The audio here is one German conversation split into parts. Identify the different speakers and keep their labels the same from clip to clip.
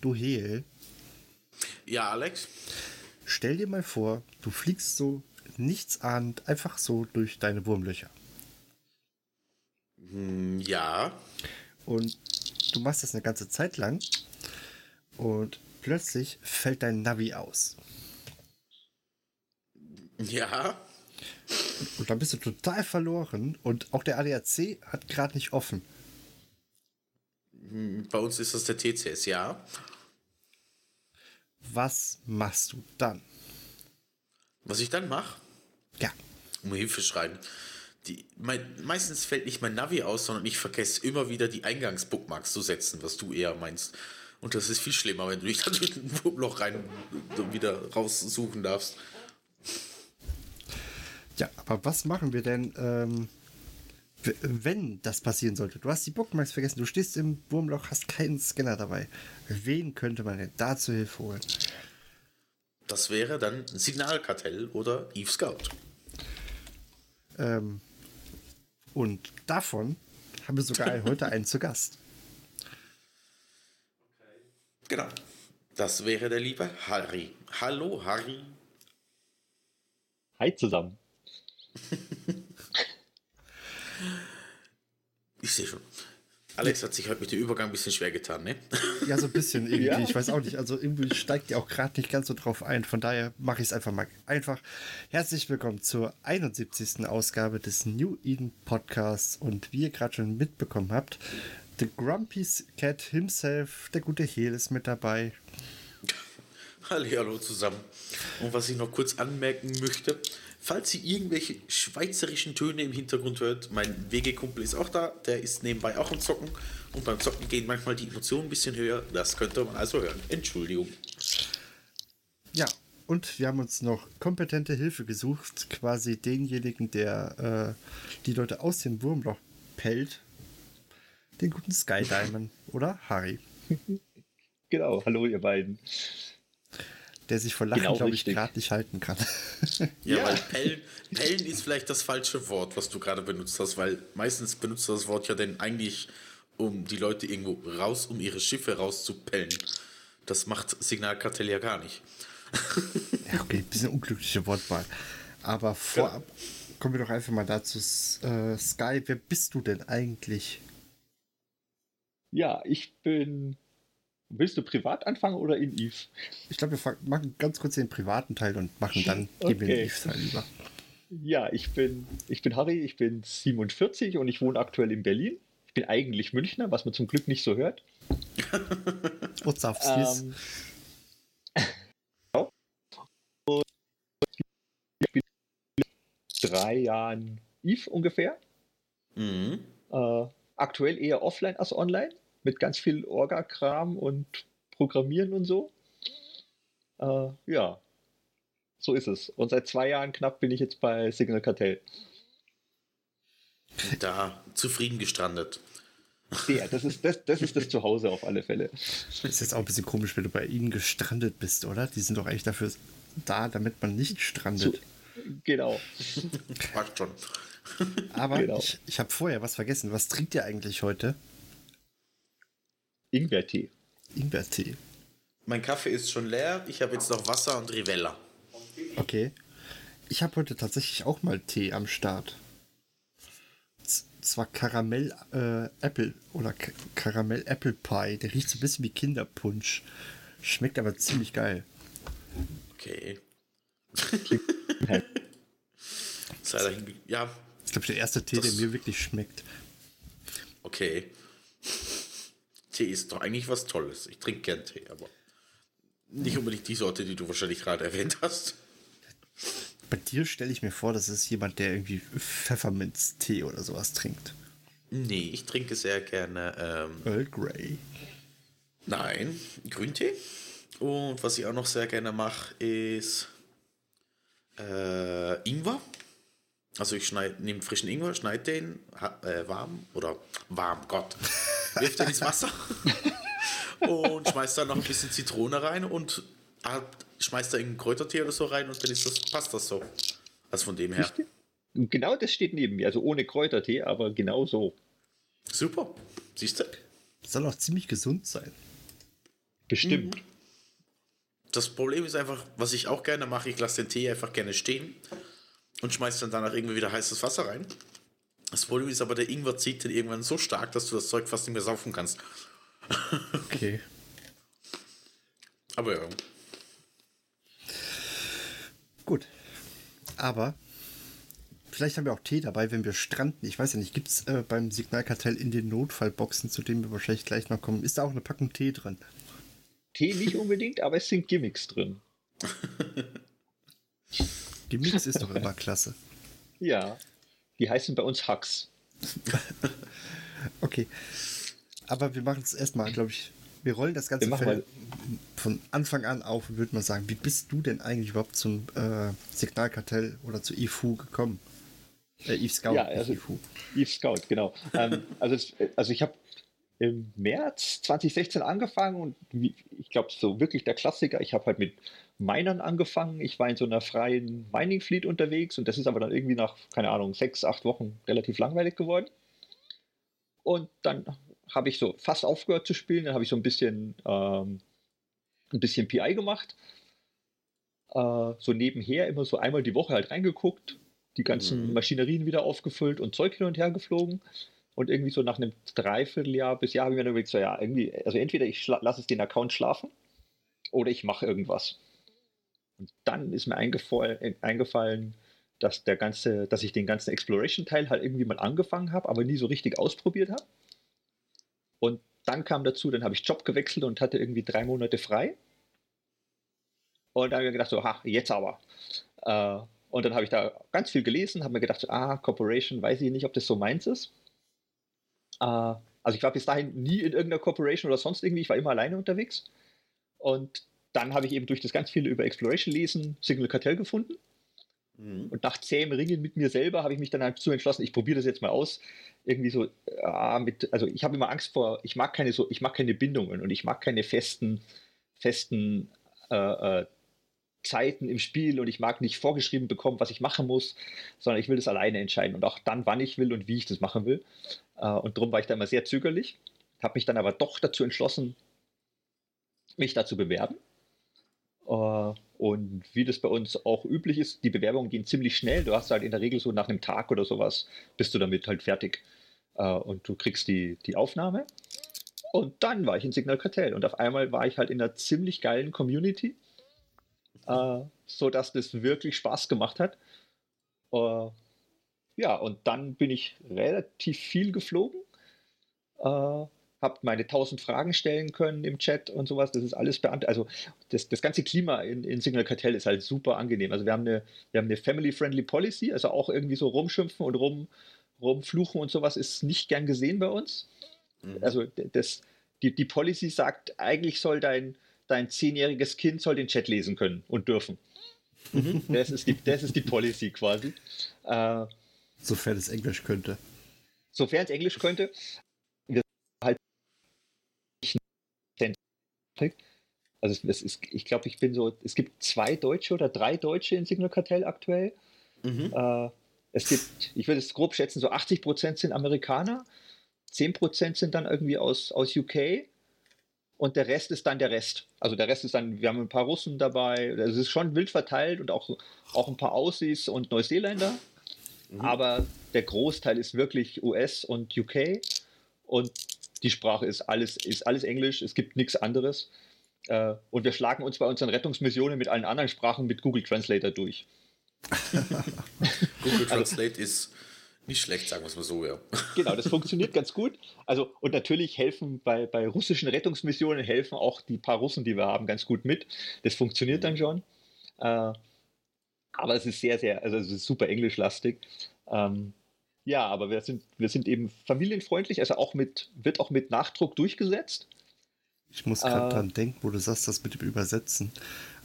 Speaker 1: Du Heel,
Speaker 2: Ja, Alex?
Speaker 1: stell dir mal vor, du fliegst so nichtsahnend einfach so durch deine Wurmlöcher.
Speaker 2: Hm, Ja.
Speaker 1: Und du machst das eine ganze Zeit lang und plötzlich fällt dein Navi aus.
Speaker 2: Ja.
Speaker 1: Und dann bist du total verloren und auch der ADAC hat gerade nicht offen.
Speaker 2: Bei uns ist das der TCS, ja.
Speaker 1: Was machst du dann?
Speaker 2: Was ich dann mache,
Speaker 1: Ja,
Speaker 2: um Hilfe schreien. Die, mein, meistens fällt nicht mein Navi aus, sondern ich vergesse immer wieder die Eingangsbookmarks zu setzen, was du eher meinst. Und das ist viel schlimmer, wenn du dich dann durch ein Wurmloch rein wieder raussuchen darfst.
Speaker 1: ja, aber was machen wir denn, ähm, wenn das passieren sollte? Du hast die Bookmarks vergessen, du stehst im Wurmloch, hast keinen Scanner dabei. Wen könnte man denn da zur Hilfe holen?
Speaker 2: Das wäre dann Signalkartell oder Eve Scout.
Speaker 1: Ähm, und davon haben wir sogar heute einen zu Gast.
Speaker 2: Genau. Das wäre der liebe Harry. Hallo, Harry.
Speaker 3: Hi zusammen.
Speaker 2: Ich sehe schon. Alex hat sich heute mit dem Übergang ein bisschen schwer getan, ne?
Speaker 1: Ja, so ein bisschen irgendwie.
Speaker 3: Ja.
Speaker 1: Ich weiß auch nicht. Also irgendwie steigt ihr auch gerade nicht ganz so drauf ein. Von daher mache ich es einfach mal einfach. Herzlich willkommen zur 71. Ausgabe des New Eden Podcasts. Und wie ihr gerade schon mitbekommen habt, The Grumpy Cat himself, der gute Heel, ist mit dabei.
Speaker 2: Hallo, hallo zusammen. Und was ich noch kurz anmerken möchte, falls ihr irgendwelche schweizerischen Töne im Hintergrund hört, mein WG-Kumpel ist auch da, der ist nebenbei auch am Zocken. Und beim Zocken gehen manchmal die Emotionen ein bisschen höher. Das könnte man also hören. Entschuldigung.
Speaker 1: Ja, und wir haben uns noch kompetente Hilfe gesucht. Quasi denjenigen, der äh, die Leute aus dem Wurmloch pellt. Den guten Sky Diamond, oder? Harry.
Speaker 3: Genau, hallo ihr beiden.
Speaker 1: Der sich vor Lachen,
Speaker 3: Genau
Speaker 1: glaube ich, gerade nicht halten kann.
Speaker 2: Ja,
Speaker 3: Ja.
Speaker 2: weil Pellen, Pellen ist vielleicht das falsche Wort, was du gerade benutzt hast, weil meistens benutzt du das Wort ja denn eigentlich, um die Leute irgendwo raus, um ihre Schiffe rauszupellen. Das macht Signalkartell ja gar nicht.
Speaker 1: Ja, okay, bisschen unglückliche Wortwahl. Aber vorab kommen wir doch einfach mal dazu. Äh, Sky, wer bist du denn eigentlich?
Speaker 3: Ja, ich bin. Willst du privat anfangen oder in Eve?
Speaker 1: Ich glaube, wir machen ganz kurz den privaten Teil und machen dann, gehen wir in den
Speaker 3: Okay.
Speaker 1: Eve-Teil über.
Speaker 3: Ja, ich bin, ich bin Harry, ich bin 47 und ich wohne aktuell in Berlin. Ich bin eigentlich Münchner, was man zum Glück nicht so hört.
Speaker 1: Ozawskis.
Speaker 3: Ähm, ja. Und ich bin seit drei Jahren Eve ungefähr.
Speaker 2: Mhm.
Speaker 3: Äh, aktuell eher offline als online, mit ganz viel Orga-Kram und Programmieren und so. Äh, ja, so ist es. Und seit zwei Jahren knapp bin ich jetzt bei Signal Cartel.
Speaker 2: Da zufrieden gestrandet.
Speaker 3: Ja, das ist das, das ist das Zuhause auf alle Fälle.
Speaker 1: Ist jetzt auch ein bisschen komisch, wenn du bei ihnen gestrandet bist, oder? Die sind doch eigentlich dafür da, damit man nicht strandet.
Speaker 3: So, genau.
Speaker 2: Passt schon.
Speaker 1: Aber
Speaker 3: genau.
Speaker 1: ich, ich habe vorher was vergessen. Was trinkt ihr eigentlich heute?
Speaker 3: Ingwertee.
Speaker 1: Ingwertee.
Speaker 2: Mein Kaffee ist schon leer. Ich habe jetzt noch Wasser und Rivella.
Speaker 1: Okay. Ich habe heute tatsächlich auch mal Tee am Start. Z zwar Karamell äh, Apple oder K Karamell Apple Pie. Der riecht so ein bisschen wie Kinderpunsch. Schmeckt aber ziemlich geil.
Speaker 2: Okay. Sei dahin. Ja,
Speaker 1: Das ist, glaube ich, der erste Tee,
Speaker 2: Das-
Speaker 1: der mir wirklich schmeckt.
Speaker 2: okay. Tee ist doch eigentlich was Tolles. Ich trinke gern Tee, aber nicht unbedingt die Sorte, die du wahrscheinlich gerade erwähnt hast.
Speaker 1: Bei dir stelle ich mir vor, das ist jemand, der irgendwie Pfefferminztee oder sowas trinkt.
Speaker 2: Nee, ich trinke sehr gerne. Ähm,
Speaker 1: Earl Grey.
Speaker 2: nein, Grüntee. Und was ich auch noch sehr gerne mache, ist äh, Ingwer. Also ich nehme frischen Ingwer, schneide den äh, warm oder warm, Gott. Wirf den ins Wasser und schmeiß da noch ein bisschen Zitrone rein und halt, schmeiß da irgendein Kräutertee oder so rein und dann ist das, passt das so. Also von dem her.
Speaker 3: Genau das steht neben mir, also ohne Kräutertee, aber genau so.
Speaker 2: Super. Siehst du?
Speaker 1: Soll auch ziemlich gesund sein.
Speaker 3: Bestimmt.
Speaker 2: Das Problem ist einfach, was ich auch gerne mache, ich lasse den Tee einfach gerne stehen und schmeiß dann danach irgendwie wieder heißes Wasser rein. Das Problem ist aber, der Ingwer zieht den irgendwann so stark, dass du das Zeug fast nicht mehr saufen kannst.
Speaker 1: Okay.
Speaker 2: Aber ja.
Speaker 1: Gut. Aber vielleicht haben wir auch Tee dabei, wenn wir stranden. Ich weiß ja nicht, gibt es äh, beim Signalkartell in den Notfallboxen, zu denen wir wahrscheinlich gleich noch kommen, ist da auch eine Packung Tee drin?
Speaker 3: Tee nicht unbedingt, aber es sind Gimmicks drin.
Speaker 1: Gimmicks ist doch immer klasse.
Speaker 3: Ja. Die heißen bei uns Hacks.
Speaker 1: Okay. Aber wir machen es erstmal, glaube ich. Wir rollen das ganze von Anfang an auf und würde mal sagen, wie bist du denn eigentlich überhaupt zum äh, Signalkartell oder zu IFU gekommen? Äh, Eve Scout,
Speaker 3: Ja, also-
Speaker 1: IFU.
Speaker 3: Eve Scout, genau. ähm, also, also ich habe im März 2016 angefangen und ich glaube, so wirklich der Klassiker. Ich habe halt mit Minern angefangen. Ich war in so einer freien Mining Fleet unterwegs und das ist aber dann irgendwie nach, keine Ahnung, sechs, acht Wochen relativ langweilig geworden. Und dann habe ich so fast aufgehört zu spielen. Dann habe ich so ein bisschen, ähm, ein bisschen PI gemacht. Äh, so nebenher immer so einmal die Woche halt reingeguckt, die ganzen
Speaker 2: Mhm.
Speaker 3: Maschinerien wieder aufgefüllt und Zeug hin und her geflogen. Und irgendwie so nach einem Dreivierteljahr bis Jahr habe ich mir dann überlegt, so ja, irgendwie, also entweder ich lasse es den Account schlafen oder ich mache irgendwas. Und dann ist mir eingefallen, eingefallen, dass der ganze, dass ich den ganzen Exploration-Teil halt irgendwie mal angefangen habe, aber nie so richtig ausprobiert habe. Und dann kam dazu, dann habe ich Job gewechselt und hatte irgendwie drei Monate frei. Und dann habe ich gedacht, so, ha, jetzt aber. Äh, und dann habe ich da ganz viel gelesen, habe mir gedacht, so, ah, Corporation, weiß ich nicht, ob das so meins ist. Äh, also ich war bis dahin nie in irgendeiner Corporation oder sonst irgendwie, ich war immer alleine unterwegs. Und dann habe ich eben durch das ganz viele über Exploration lesen Signal Cartel gefunden.
Speaker 2: Mhm.
Speaker 3: Und nach zähem Ringen mit mir selber habe ich mich dann dazu entschlossen, ich probiere das jetzt mal aus. Irgendwie so, ah, mit, also ich habe immer Angst vor, ich mag keine so, ich mag keine Bindungen und ich mag keine festen, festen äh, äh, Zeiten im Spiel und ich mag nicht vorgeschrieben bekommen, was ich machen muss, sondern ich will das alleine entscheiden und auch dann, wann ich will und wie ich das machen will. Äh, und darum war ich da immer sehr zögerlich, habe mich dann aber doch dazu entschlossen, mich da zu bewerben. Äh, und wie das bei uns auch üblich ist, die Bewerbungen gehen ziemlich schnell. Du hast halt in der Regel so nach einem Tag oder sowas, bist du damit halt fertig. Äh, und du kriegst die, die Aufnahme. Und dann war ich in Signal Cartel und auf einmal war ich halt in einer ziemlich geilen Community, äh, sodass das wirklich Spaß gemacht hat. Ja, und dann bin ich relativ viel geflogen. Habe meine 1000 Fragen stellen können im Chat und sowas. Das ist alles beantwortet. Also das, das ganze Klima in, in Signal Cartel ist halt super angenehm. Also wir haben eine, wir haben eine Family-Friendly Policy, also auch irgendwie so rumschimpfen und rum, rumfluchen und sowas ist nicht gern gesehen bei uns.
Speaker 2: Mhm.
Speaker 3: Also das, die, die Policy sagt, eigentlich soll dein, dein zehnjähriges Kind soll den Chat lesen können und dürfen. Das ist die, das ist die Policy quasi. Äh,
Speaker 1: Sofern es Englisch könnte.
Speaker 3: sofern es Englisch könnte. Wir halt nicht also es, ist, ich glaube, ich bin so, es gibt zwei Deutsche oder drei Deutsche in Signal Cartel aktuell.
Speaker 2: Mhm.
Speaker 3: Äh, es gibt, ich würde es grob schätzen, so 80 Prozent sind Amerikaner, 10 Prozent sind dann irgendwie aus, aus UK und der Rest ist dann der Rest. Also der Rest ist dann, wir haben ein paar Russen dabei, also es ist schon wild verteilt und auch, auch ein paar Aussies und Neuseeländer. Aber der Großteil ist wirklich US und UK und die Sprache ist alles, ist alles Englisch, es gibt nichts anderes. Äh, und wir schlagen uns bei unseren Rettungsmissionen mit allen anderen Sprachen mit Google Translator durch.
Speaker 2: Google Translate ist nicht schlecht, sagen wir es mal so, ja.
Speaker 3: Genau, das funktioniert ganz gut. Also, und natürlich helfen bei, bei russischen Rettungsmissionen helfen auch die paar Russen, die wir haben, ganz gut mit. Das funktioniert dann schon. Äh, aber es ist sehr, sehr, also es ist super englischlastig. Ähm, Ja, aber wir sind, wir sind eben familienfreundlich, also auch mit, wird auch mit Nachdruck durchgesetzt.
Speaker 1: Ich muss gerade äh, dran denken, wo du sagst, das mit dem Übersetzen.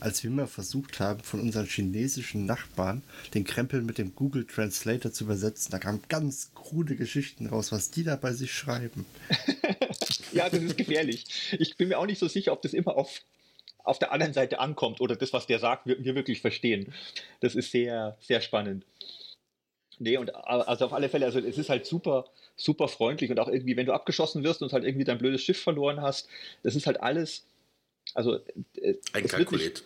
Speaker 1: Als wir mal versucht haben, von unseren chinesischen Nachbarn den Krempel mit dem Google Translator zu übersetzen, da kamen ganz krude Geschichten raus, was die da bei sich schreiben.
Speaker 3: ja, das ist gefährlich. Ich bin mir auch nicht so sicher, ob das immer auf, auf der anderen Seite ankommt oder das, was der sagt, wir, wir wirklich verstehen. Das ist sehr, sehr spannend. Nee, und also auf alle Fälle, also es ist halt super, super freundlich und auch irgendwie, wenn du abgeschossen wirst und halt irgendwie dein blödes Schiff verloren hast, das ist halt alles, also
Speaker 2: äh, einkalkuliert.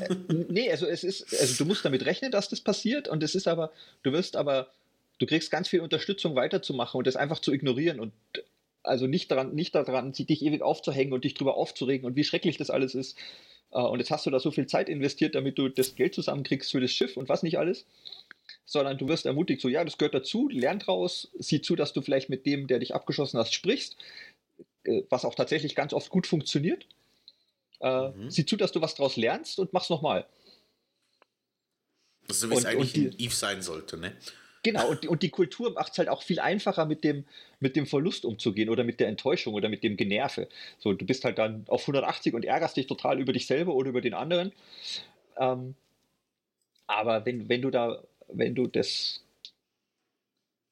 Speaker 3: Äh, nee, also es ist, also du musst damit rechnen, dass das passiert und es ist aber, du wirst aber, du kriegst ganz viel Unterstützung weiterzumachen und das einfach zu ignorieren und also nicht daran, nicht daran, dich ewig aufzuhängen und dich drüber aufzuregen und wie schrecklich das alles ist. Äh, und jetzt hast du da so viel Zeit investiert, damit du das Geld zusammenkriegst für das Schiff und was nicht alles sondern du wirst ermutigt, so ja, das gehört dazu, lern draus, sieh zu, dass du vielleicht mit dem, der dich abgeschossen hast, sprichst, äh, was auch tatsächlich ganz oft gut funktioniert. Äh, mhm. Sieh zu, dass du was draus lernst und mach's nochmal.
Speaker 2: So wie es eigentlich die, in Eve sein sollte, ne?
Speaker 3: Genau, und die, und die Kultur macht es halt auch viel einfacher, mit dem, mit dem Verlust umzugehen oder mit der Enttäuschung oder mit dem Generve. So, du bist halt dann auf 180 und ärgerst dich total über dich selber oder über den anderen. Ähm, aber wenn, wenn du da wenn du das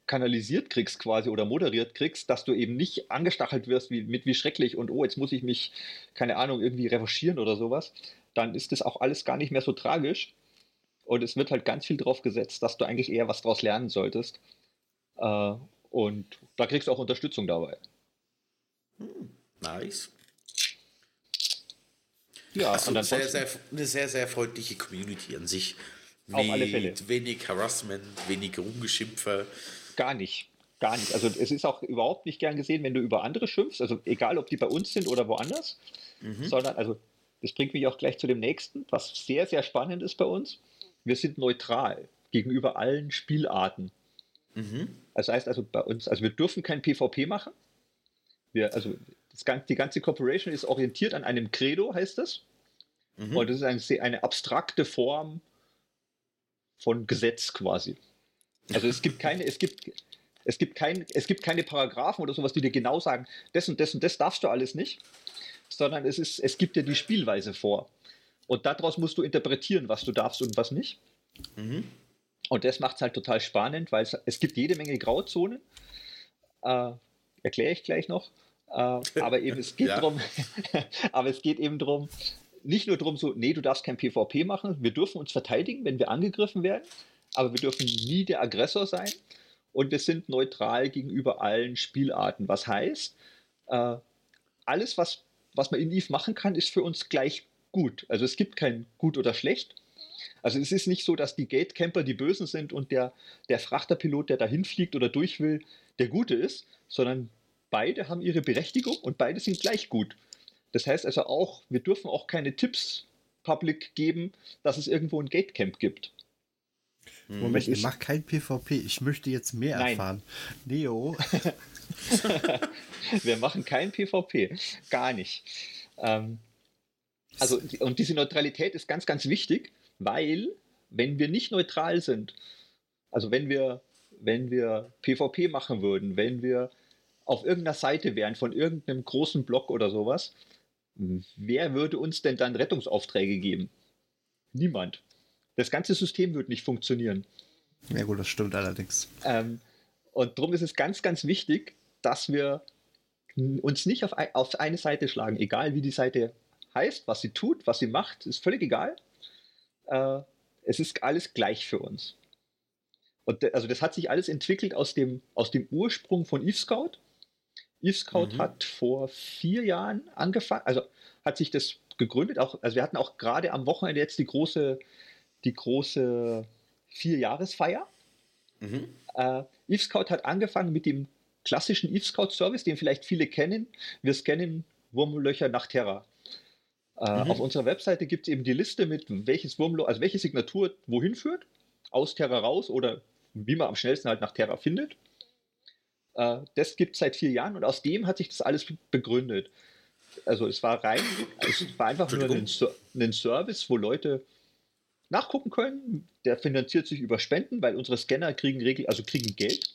Speaker 3: kanalisiert kriegst quasi oder moderiert kriegst, dass du eben nicht angestachelt wirst wie, mit wie schrecklich und oh, jetzt muss ich mich, keine Ahnung, irgendwie revanchieren oder sowas, dann ist das auch alles gar nicht mehr so tragisch. Und es wird halt ganz viel drauf gesetzt, dass du eigentlich eher was draus lernen solltest. Äh, und da kriegst du auch Unterstützung dabei.
Speaker 2: Hm, nice. Ja, also und sehr, sehr, eine sehr, sehr freundliche Community an sich. Auf alle Fälle. Wenig Harassment, wenig Rumgeschimpfe.
Speaker 3: Gar nicht. Gar nicht. Also es ist auch überhaupt nicht gern gesehen, wenn du über andere schimpfst, also egal ob die bei uns sind oder woanders, mhm. sondern also das bringt mich auch gleich zu dem nächsten, was sehr, sehr spannend ist bei uns. Wir sind neutral gegenüber allen Spielarten. Mhm. Das heißt also bei uns, also wir dürfen kein PvP machen. Wir, also das, die ganze Corporation ist orientiert an einem Credo, heißt das. Mhm. Und das ist eine, eine abstrakte Form von Gesetz quasi. Also es gibt keine, es gibt, es gibt kein, es gibt keine Paragraphen oder sowas, die dir genau sagen, das und das und das darfst du alles nicht, sondern es ist, es gibt dir die Spielweise vor. Und daraus musst du interpretieren, was du darfst und was nicht. Mhm. Und das macht es halt total spannend, weil es, es gibt jede Menge Grauzonen. Äh, Erkläre ich gleich noch. Äh, aber eben es geht ja. darum, aber es geht eben darum, nicht nur darum, so, nee, du darfst kein PvP machen, wir dürfen uns verteidigen, wenn wir angegriffen werden, aber wir dürfen nie der Aggressor sein und wir sind neutral gegenüber allen Spielarten. Was heißt, äh, alles, was, was man in Eve machen kann, ist für uns gleich gut. Also es gibt kein gut oder schlecht. Also es ist nicht so, dass die Gatecamper die Bösen sind und der, der Frachterpilot, der dahin fliegt oder durch will, der Gute ist, sondern beide haben ihre Berechtigung und beide sind gleich gut. Das heißt also auch, wir dürfen auch keine Tipps public geben, dass es irgendwo ein Gatecamp gibt.
Speaker 1: Moment, ich mache kein PvP. Ich möchte jetzt mehr Nein. erfahren. Neo.
Speaker 3: wir machen kein PvP. Gar nicht. Ähm, also, und diese Neutralität ist ganz, ganz wichtig, weil, wenn wir nicht neutral sind, also wenn wir, wenn wir PvP machen würden, wenn wir auf irgendeiner Seite wären von irgendeinem großen Blog oder sowas, wer würde uns denn dann Rettungsaufträge geben? Niemand. Das ganze System wird nicht funktionieren.
Speaker 1: Ja gut, das stimmt allerdings.
Speaker 3: Ähm, und darum ist es ganz, ganz wichtig, dass wir uns nicht auf, auf eine Seite schlagen, egal wie die Seite heißt, was sie tut, was sie macht, ist völlig egal. Äh, es ist alles gleich für uns. Und also das hat sich alles entwickelt aus dem, aus dem Ursprung von Eve Scout. eScout mhm. hat vor vier Jahren angefangen, also hat sich das gegründet. Auch, also wir hatten auch gerade am Wochenende jetzt die große, die große Vierjahresfeier. Mhm. Äh, eScout hat angefangen mit dem klassischen eScout-Service, den vielleicht viele kennen. Wir scannen Wurmlöcher nach Terra. Äh, mhm. Auf unserer Webseite gibt es eben die Liste mit welches Wurmloch, also welche Signatur wohin führt, aus Terra raus oder wie man am schnellsten halt nach Terra findet. Äh, das gibt es seit vier Jahren und aus dem hat sich das alles begründet. Also es war rein, es war einfach nur ein, ein, Service, wo Leute nachgucken können. Der finanziert sich über Spenden, weil unsere Scanner kriegen Regel, also kriegen Geld.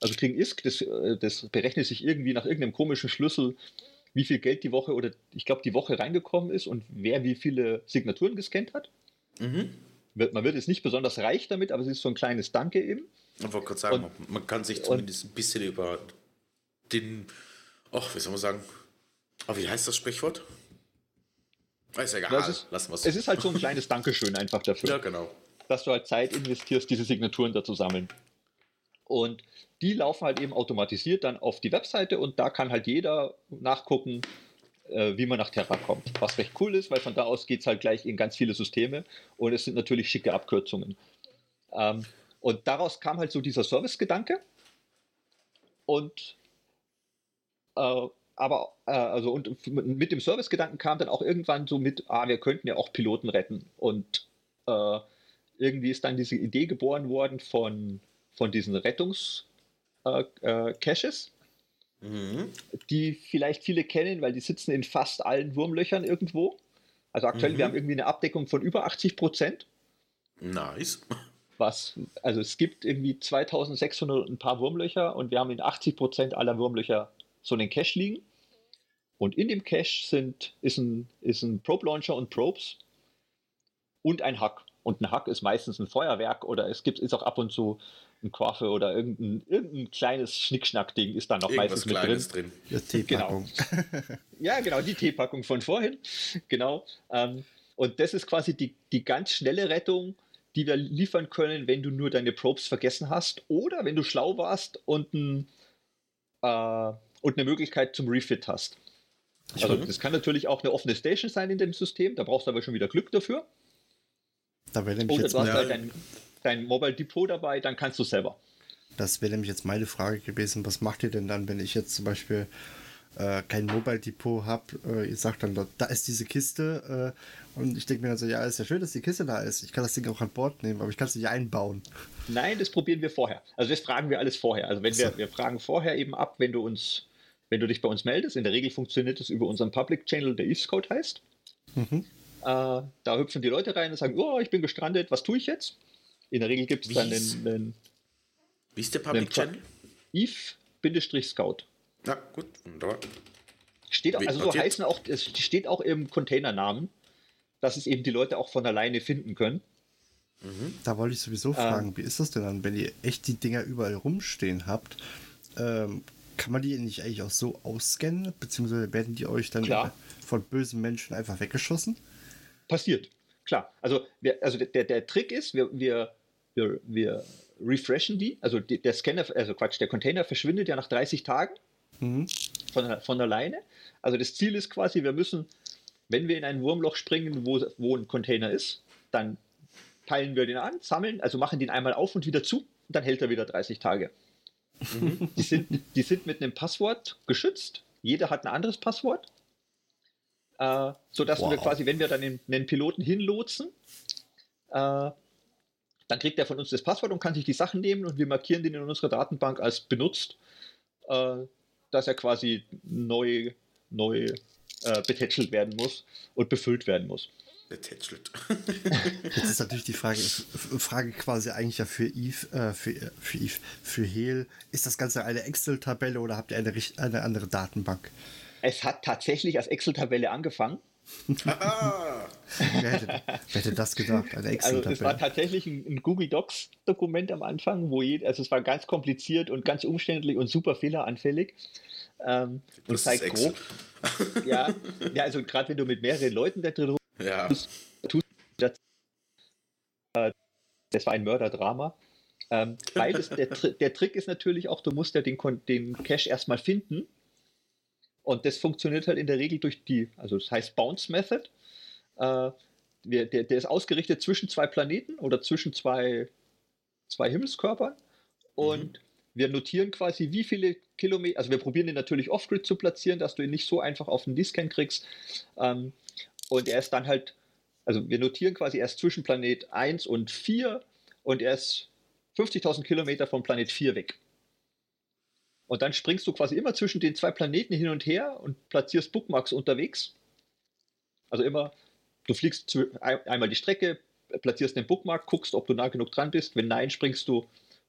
Speaker 3: Also kriegen ISK, das, äh, das berechnet sich irgendwie nach irgendeinem komischen Schlüssel, wie viel Geld die Woche oder ich glaube die Woche reingekommen ist und wer wie viele Signaturen gescannt hat.
Speaker 2: Mhm.
Speaker 3: Man wird jetzt nicht besonders reich damit, aber es ist so ein kleines Danke eben.
Speaker 2: Ich wollte gerade sagen, und, man kann sich zumindest ein bisschen über den, ach, wie soll man sagen, oh, wie heißt das Sprichwort?
Speaker 3: Ist egal, ja, ist, lassen wir es. Es ist halt so ein kleines Dankeschön einfach dafür.
Speaker 2: Ja, genau.
Speaker 3: Dass du halt Zeit investierst, diese Signaturen da zu sammeln. Und die laufen halt eben automatisiert dann auf die Webseite und da kann halt jeder nachgucken, äh, wie man nach Terra kommt. Was recht cool ist, weil von da aus geht es halt gleich in ganz viele Systeme und es sind natürlich schicke Abkürzungen. Ähm, und daraus kam halt so dieser Service-Gedanke. Und äh, aber äh, also und mit dem Service-Gedanken kam dann auch irgendwann so mit, ah, wir könnten ja auch Piloten retten. Und äh, irgendwie ist dann diese Idee geboren worden von, von diesen Rettungs- äh, äh, mhm. die vielleicht viele kennen, weil die sitzen in fast allen Wurmlöchern irgendwo. Also aktuell, mhm. wir haben irgendwie eine Abdeckung von über 80 Prozent.
Speaker 2: Nice.
Speaker 3: Was, also es gibt irgendwie 2600 und ein paar Wurmlöcher und wir haben in 80 Prozent aller Wurmlöcher so einen Cache liegen. Und in dem Cache sind, ist ein, ist ein Probe Launcher und Probes und ein Hack. Und ein Hack ist meistens ein Feuerwerk oder es gibt ist auch ab und zu ein Quaffe oder irgendein, irgendein kleines Schnickschnack-Ding ist da noch Irgendwas meistens mit drin.
Speaker 1: drin. Ja, Teepackung.
Speaker 3: Genau. ja, genau, die Teepackung von vorhin. Genau. Ähm, und das ist quasi die, die ganz schnelle Rettung, die wir liefern können, wenn du nur deine Probes vergessen hast oder wenn du schlau warst und, ein, äh, und eine Möglichkeit zum Refit hast. Also das kann natürlich auch eine offene Station sein in dem System, da brauchst du aber schon wieder Glück dafür.
Speaker 1: Da wäre nämlich Oder jetzt du hast
Speaker 3: halt dein, dein Mobile Depot dabei, dann kannst du selber.
Speaker 1: Das wäre nämlich jetzt meine Frage gewesen. Was macht ihr denn dann, wenn ich jetzt zum Beispiel äh, kein Mobile Depot habe? Äh, ihr sagt dann, da ist diese Kiste äh, und ich denke mir dann so, ja, ist ja schön, dass die Kiste da ist. Ich kann das Ding auch an Bord nehmen, aber ich kann es nicht einbauen.
Speaker 3: Nein, das probieren wir vorher. Also das fragen wir alles vorher. Also wenn so. wir, wir fragen vorher eben ab, wenn du uns, wenn du dich bei uns meldest. In der Regel funktioniert das über unseren Public Channel, der East Code heißt. Mhm. Äh, da hüpfen die Leute rein und sagen, oh, ich bin gestrandet, was tue ich jetzt? In der Regel gibt es dann einen, einen,
Speaker 2: Wie ist der Public Channel?
Speaker 3: Eve-Scout.
Speaker 2: Na gut, wunderbar.
Speaker 3: Steht auch, also so heißen auch, es steht auch im Containernamen, dass es eben die Leute auch von alleine finden können.
Speaker 1: Mhm. Da wollte ich sowieso fragen, ähm, wie ist das denn dann, wenn ihr echt die Dinger überall rumstehen habt? Ähm, kann man die nicht eigentlich auch so ausscannen, beziehungsweise werden die euch dann klar. von bösen Menschen einfach weggeschossen?
Speaker 3: Passiert, klar. Also, wir, also der, der Trick ist, wir, wir wir, wir refreshen die. Also die, der Scanner, also Quatsch, der Container verschwindet ja nach 30 Tagen mhm. von, von alleine. Also das Ziel ist quasi, wir müssen, wenn wir in ein Wurmloch springen, wo, wo ein Container ist, dann peilen wir den an, sammeln, also machen den einmal auf und wieder zu und dann hält er wieder 30 Tage. Mhm. Die, sind, die sind mit einem Passwort geschützt. Jeder hat ein anderes Passwort. Äh, sodass wow. wir quasi, wenn wir dann den, den Piloten hinlotsen, äh, dann kriegt er von uns das Passwort und kann sich die Sachen nehmen und wir markieren den in unserer Datenbank als benutzt, äh, dass er quasi neu, neu äh, betätschelt werden muss und befüllt werden muss.
Speaker 2: Betätschelt.
Speaker 1: Jetzt ist natürlich die Frage, Frage quasi eigentlich ja für Eve, äh, für, für Eve, für Hehl. Ist das Ganze eine Excel-Tabelle oder habt ihr eine, eine andere Datenbank?
Speaker 3: Es hat tatsächlich als Excel-Tabelle angefangen.
Speaker 1: Wer, hätte, wer, hätte, das gedacht?
Speaker 3: Eine also es war tatsächlich ein, ein Google Docs Dokument am Anfang, wo jeder, also es war ganz kompliziert und ganz umständlich und super fehleranfällig. Ähm, und zeigt grob. ja, ja, also gerade wenn du mit mehreren Leuten da drin
Speaker 2: ja.
Speaker 3: tust, das, äh, das war ein Mörderdrama. Ähm, weil es, der, der Trick ist natürlich auch, du musst ja den, den Cache erstmal finden und das funktioniert halt in der Regel durch die, also das heißt Bounce Method. Äh, der, der, ist ausgerichtet zwischen zwei Planeten oder zwischen zwei, zwei Himmelskörpern. Und mhm. wir notieren quasi, wie viele Kilometer, also wir probieren ihn natürlich off-grid zu platzieren, dass du ihn nicht so einfach auf den Discan kriegst. Ähm, und er ist dann halt, also wir notieren quasi erst zwischen Planet 1 und 4 und er ist 50.000 Kilometer vom Planet 4 weg. Und dann springst du quasi immer zwischen den zwei Planeten hin und her und platzierst Bookmarks unterwegs. Also immer, du fliegst einmal die Strecke, platzierst den Bookmark, guckst, ob du nah genug dran bist. Wenn nein, springst du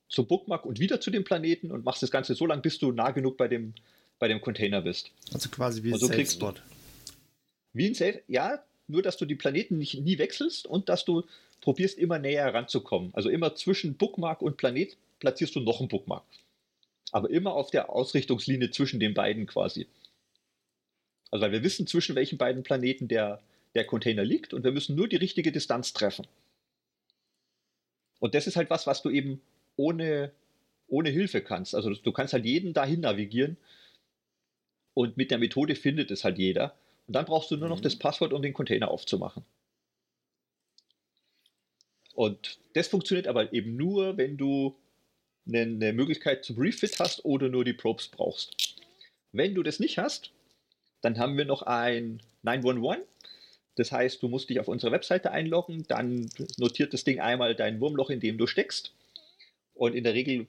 Speaker 3: zum Bookmark und wieder zu dem Planeten und machst das Ganze so lange, bis du nah genug bei dem, bei dem Container bist.
Speaker 1: Also quasi wie
Speaker 3: ein so
Speaker 1: Safe-Spot.
Speaker 3: Wie ein Safe, ja, nur dass du die Planeten nicht, nie wechselst und dass du probierst, immer näher heranzukommen. Also immer zwischen Bookmark und Planet platzierst du noch einen Bookmark. Aber immer auf der Ausrichtungslinie zwischen den beiden quasi. Also weil wir wissen, zwischen welchen beiden Planeten der, der Container liegt und wir müssen nur die richtige Distanz treffen. Und das ist halt was, was du eben ohne, ohne Hilfe kannst. Also du kannst halt jeden dahin navigieren und mit der Methode findet es halt jeder. Und dann brauchst du nur noch mhm. das Passwort, um den Container aufzumachen. Und das funktioniert aber eben nur, wenn du eine Möglichkeit zum Refit hast oder nur die Probes brauchst. Wenn du das nicht hast, dann haben wir noch ein 911. Das heißt, du musst dich auf unsere Webseite einloggen, dann notiert das Ding einmal dein Wurmloch, in dem du steckst. Und in der Regel,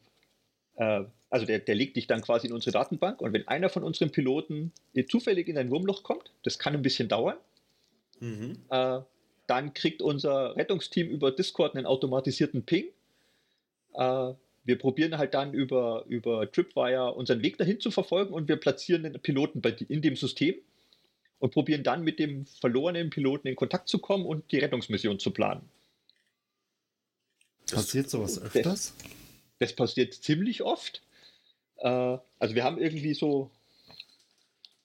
Speaker 3: äh, also der, der legt dich dann quasi in unsere Datenbank. Und wenn einer von unseren Piloten zufällig in dein Wurmloch kommt, das kann ein bisschen dauern, mhm. äh, dann kriegt unser Rettungsteam über Discord einen automatisierten Ping. Äh, wir probieren halt dann über, über Tripwire unseren Weg dahin zu verfolgen und wir platzieren den Piloten bei, in dem System und probieren dann mit dem verlorenen Piloten in Kontakt zu kommen und die Rettungsmission zu planen.
Speaker 1: Passiert sowas öfters?
Speaker 3: Das, das passiert ziemlich oft. Äh, also wir haben irgendwie so,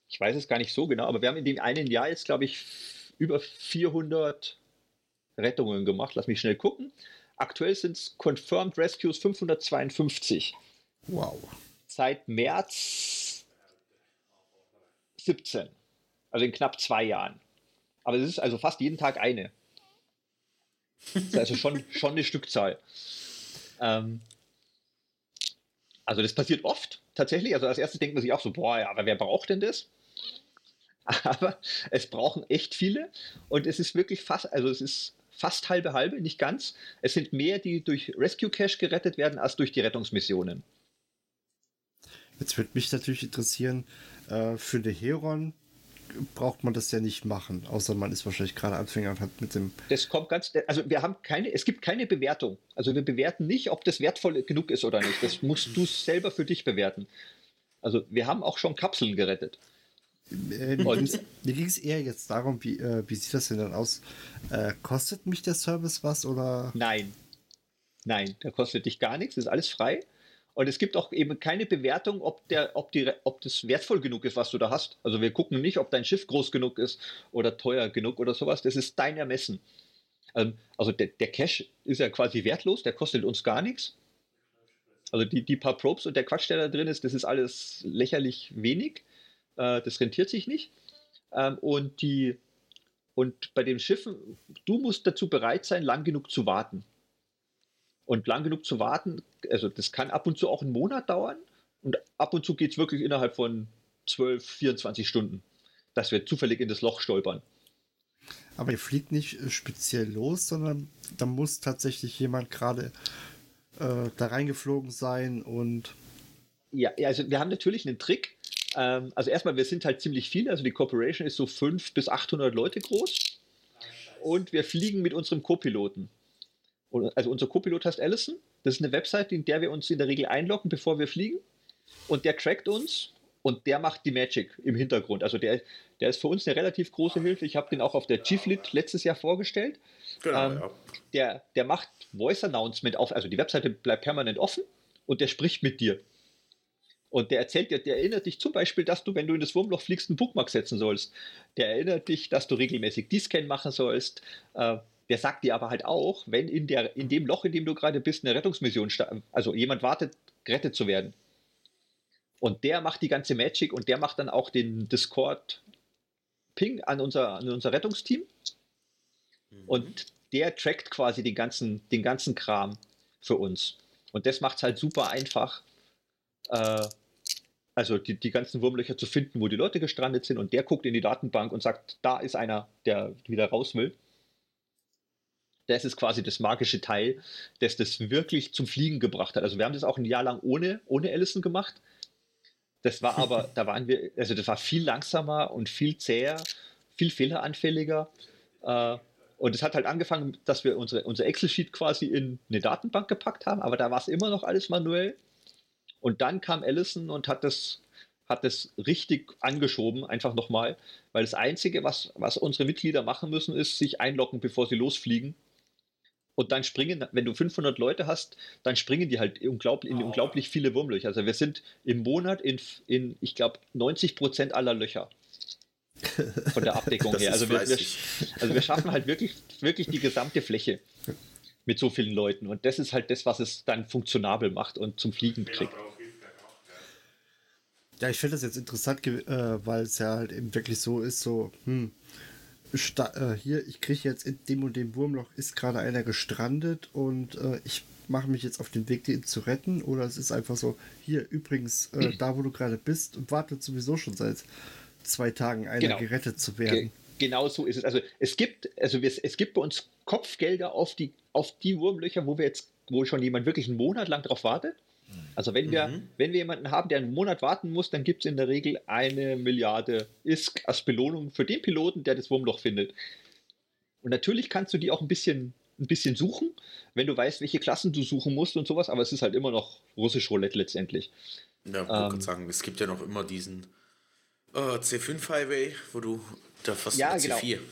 Speaker 3: ich weiß es gar nicht so genau, aber wir haben in dem einen Jahr jetzt, glaube ich, über 400 Rettungen gemacht. Lass mich schnell gucken. Aktuell sind es Confirmed Rescues 552.
Speaker 1: Wow.
Speaker 3: Seit März 17. Also in knapp zwei Jahren. Aber es ist also fast jeden Tag eine. Das ist also schon, schon eine Stückzahl. Ähm, also das passiert oft tatsächlich. Also als erstes denkt man sich auch so, boah, ja, aber wer braucht denn das? Aber es brauchen echt viele und es ist wirklich fast, also es ist fast halbe halbe, nicht ganz. Es sind mehr, die durch Rescue Cache gerettet werden, als durch die Rettungsmissionen.
Speaker 1: Jetzt würde mich natürlich interessieren, äh, für den Heron braucht man das ja nicht machen, außer man ist wahrscheinlich gerade Anfänger und hat mit dem.
Speaker 3: Das kommt ganz, also wir haben keine, es gibt keine Bewertung. Also wir bewerten nicht, ob das wertvoll genug ist oder nicht. Das musst du selber für dich bewerten. Also wir haben auch schon Kapseln gerettet.
Speaker 1: Äh, mir ging es eher jetzt darum, wie, äh, wie sieht das denn dann aus? Äh, kostet mich der Service was oder?
Speaker 3: Nein. Nein, der kostet dich gar nichts, ist alles frei. Und es gibt auch eben keine Bewertung, ob, der, ob, die, ob das wertvoll genug ist, was du da hast. Also wir gucken nicht, ob dein Schiff groß genug ist oder teuer genug oder sowas. Das ist dein Ermessen. Ähm, also der, der Cash ist ja quasi wertlos, der kostet uns gar nichts. Also die, die paar Probes und der Quatsch, der da drin ist, das ist alles lächerlich wenig. Äh, das rentiert sich nicht. Ähm, und, die, und bei den Schiffen, du musst dazu bereit sein, lang genug zu warten. Und lang genug zu warten, also das kann ab und zu auch einen Monat dauern. Und ab und zu geht es wirklich innerhalb von 12, 24 Stunden, dass wir zufällig in das Loch stolpern.
Speaker 1: Aber ihr fliegt nicht äh, speziell los, sondern da muss tatsächlich jemand gerade äh, da reingeflogen sein und.
Speaker 3: Ja, also wir haben natürlich einen Trick, ähm, also erstmal, wir sind halt ziemlich viele. Also die Corporation ist so 500 bis 800 Leute groß. Und wir fliegen mit unserem Co-Piloten. Also unser Co-Pilot heißt Allison. Das ist eine Website, in der wir uns in der Regel einloggen, bevor wir fliegen. Und der trackt uns und der macht die Magic im Hintergrund. Also der, der ist für uns eine relativ große Hilfe. Ich habe den auch auf der Chieflit letztes Jahr vorgestellt. Genau, ähm, ja. der, der macht Voice Announcement auf, also die Webseite bleibt permanent offen und der spricht mit dir. Und der erzählt dir, der erinnert dich zum Beispiel, dass du, wenn du in das Wurmloch fliegst, einen Bookmark setzen sollst. Der erinnert dich, dass du regelmäßig D-Scan machen sollst. Äh, der sagt dir aber halt auch, wenn in, der, in dem Loch, in dem du gerade bist, eine Rettungsmission, also jemand wartet, gerettet zu werden. Und der macht die ganze Magic und der macht dann auch den Discord-Ping an unser, an unser Rettungsteam. Mhm. Und der trackt quasi den ganzen, den ganzen Kram für uns. Und das macht es halt super einfach, äh, also die, die ganzen Wurmlöcher zu finden, wo die Leute gestrandet sind und der guckt in die Datenbank und sagt, da ist einer, der wieder raus will. Das ist quasi das magische Teil, das das wirklich zum Fliegen gebracht hat. Also wir haben das auch ein Jahr lang ohne, ohne Allison gemacht. Das war aber, da waren wir, also das war viel langsamer und viel zäher, viel fehleranfälliger. Äh, Und es hat halt angefangen, dass wir unsere, unser Excel-Sheet quasi in eine Datenbank gepackt haben, aber da war es immer noch alles manuell. Und dann kam Allison und hat das, hat das richtig angeschoben, einfach nochmal, weil das Einzige, was, was unsere Mitglieder machen müssen, ist sich einloggen, bevor sie losfliegen. Und dann springen, wenn du 500 Leute hast, dann springen die halt unglaublich, in unglaublich viele Wurmlöcher. Also wir sind im Monat in, in ich glaube, 90 Prozent aller Löcher von der Abdeckung her. Also wir, wir, also wir schaffen halt wirklich, wirklich die gesamte Fläche mit so vielen Leuten. Und das ist halt das, was es dann funktionabel macht und zum Fliegen kriegt.
Speaker 1: Ja, ich finde das jetzt interessant, äh, weil es ja halt eben wirklich so ist, so, hm, äh, hier, ich kriege jetzt in dem und dem Wurmloch ist gerade einer gestrandet und äh, ich mache mich jetzt auf den Weg, den zu retten. Oder es ist einfach so, hier, übrigens, äh, da wo du gerade bist und wartet sowieso schon seit zwei Tagen einer genau. gerettet zu werden. Ge
Speaker 3: genau so ist es. Also es gibt, also wir, es gibt bei uns Kopfgelder auf die, auf die Wurmlöcher, wo wir jetzt, wo schon jemand wirklich einen Monat lang drauf wartet. Also wenn wir, mhm. wenn wir jemanden haben, der einen Monat warten muss, dann gibt es in der Regel eine Milliarde ISK als Belohnung für den Piloten, der das Wurmloch findet. Und natürlich kannst du die auch ein bisschen, ein bisschen suchen, wenn du weißt, welche Klassen du suchen musst und sowas, aber es ist halt immer noch russisch Roulette letztendlich.
Speaker 2: Ja, ich ähm, sagen, es gibt ja noch immer diesen uh, C5 Highway, wo du da fast
Speaker 3: ja, C4,
Speaker 2: genau.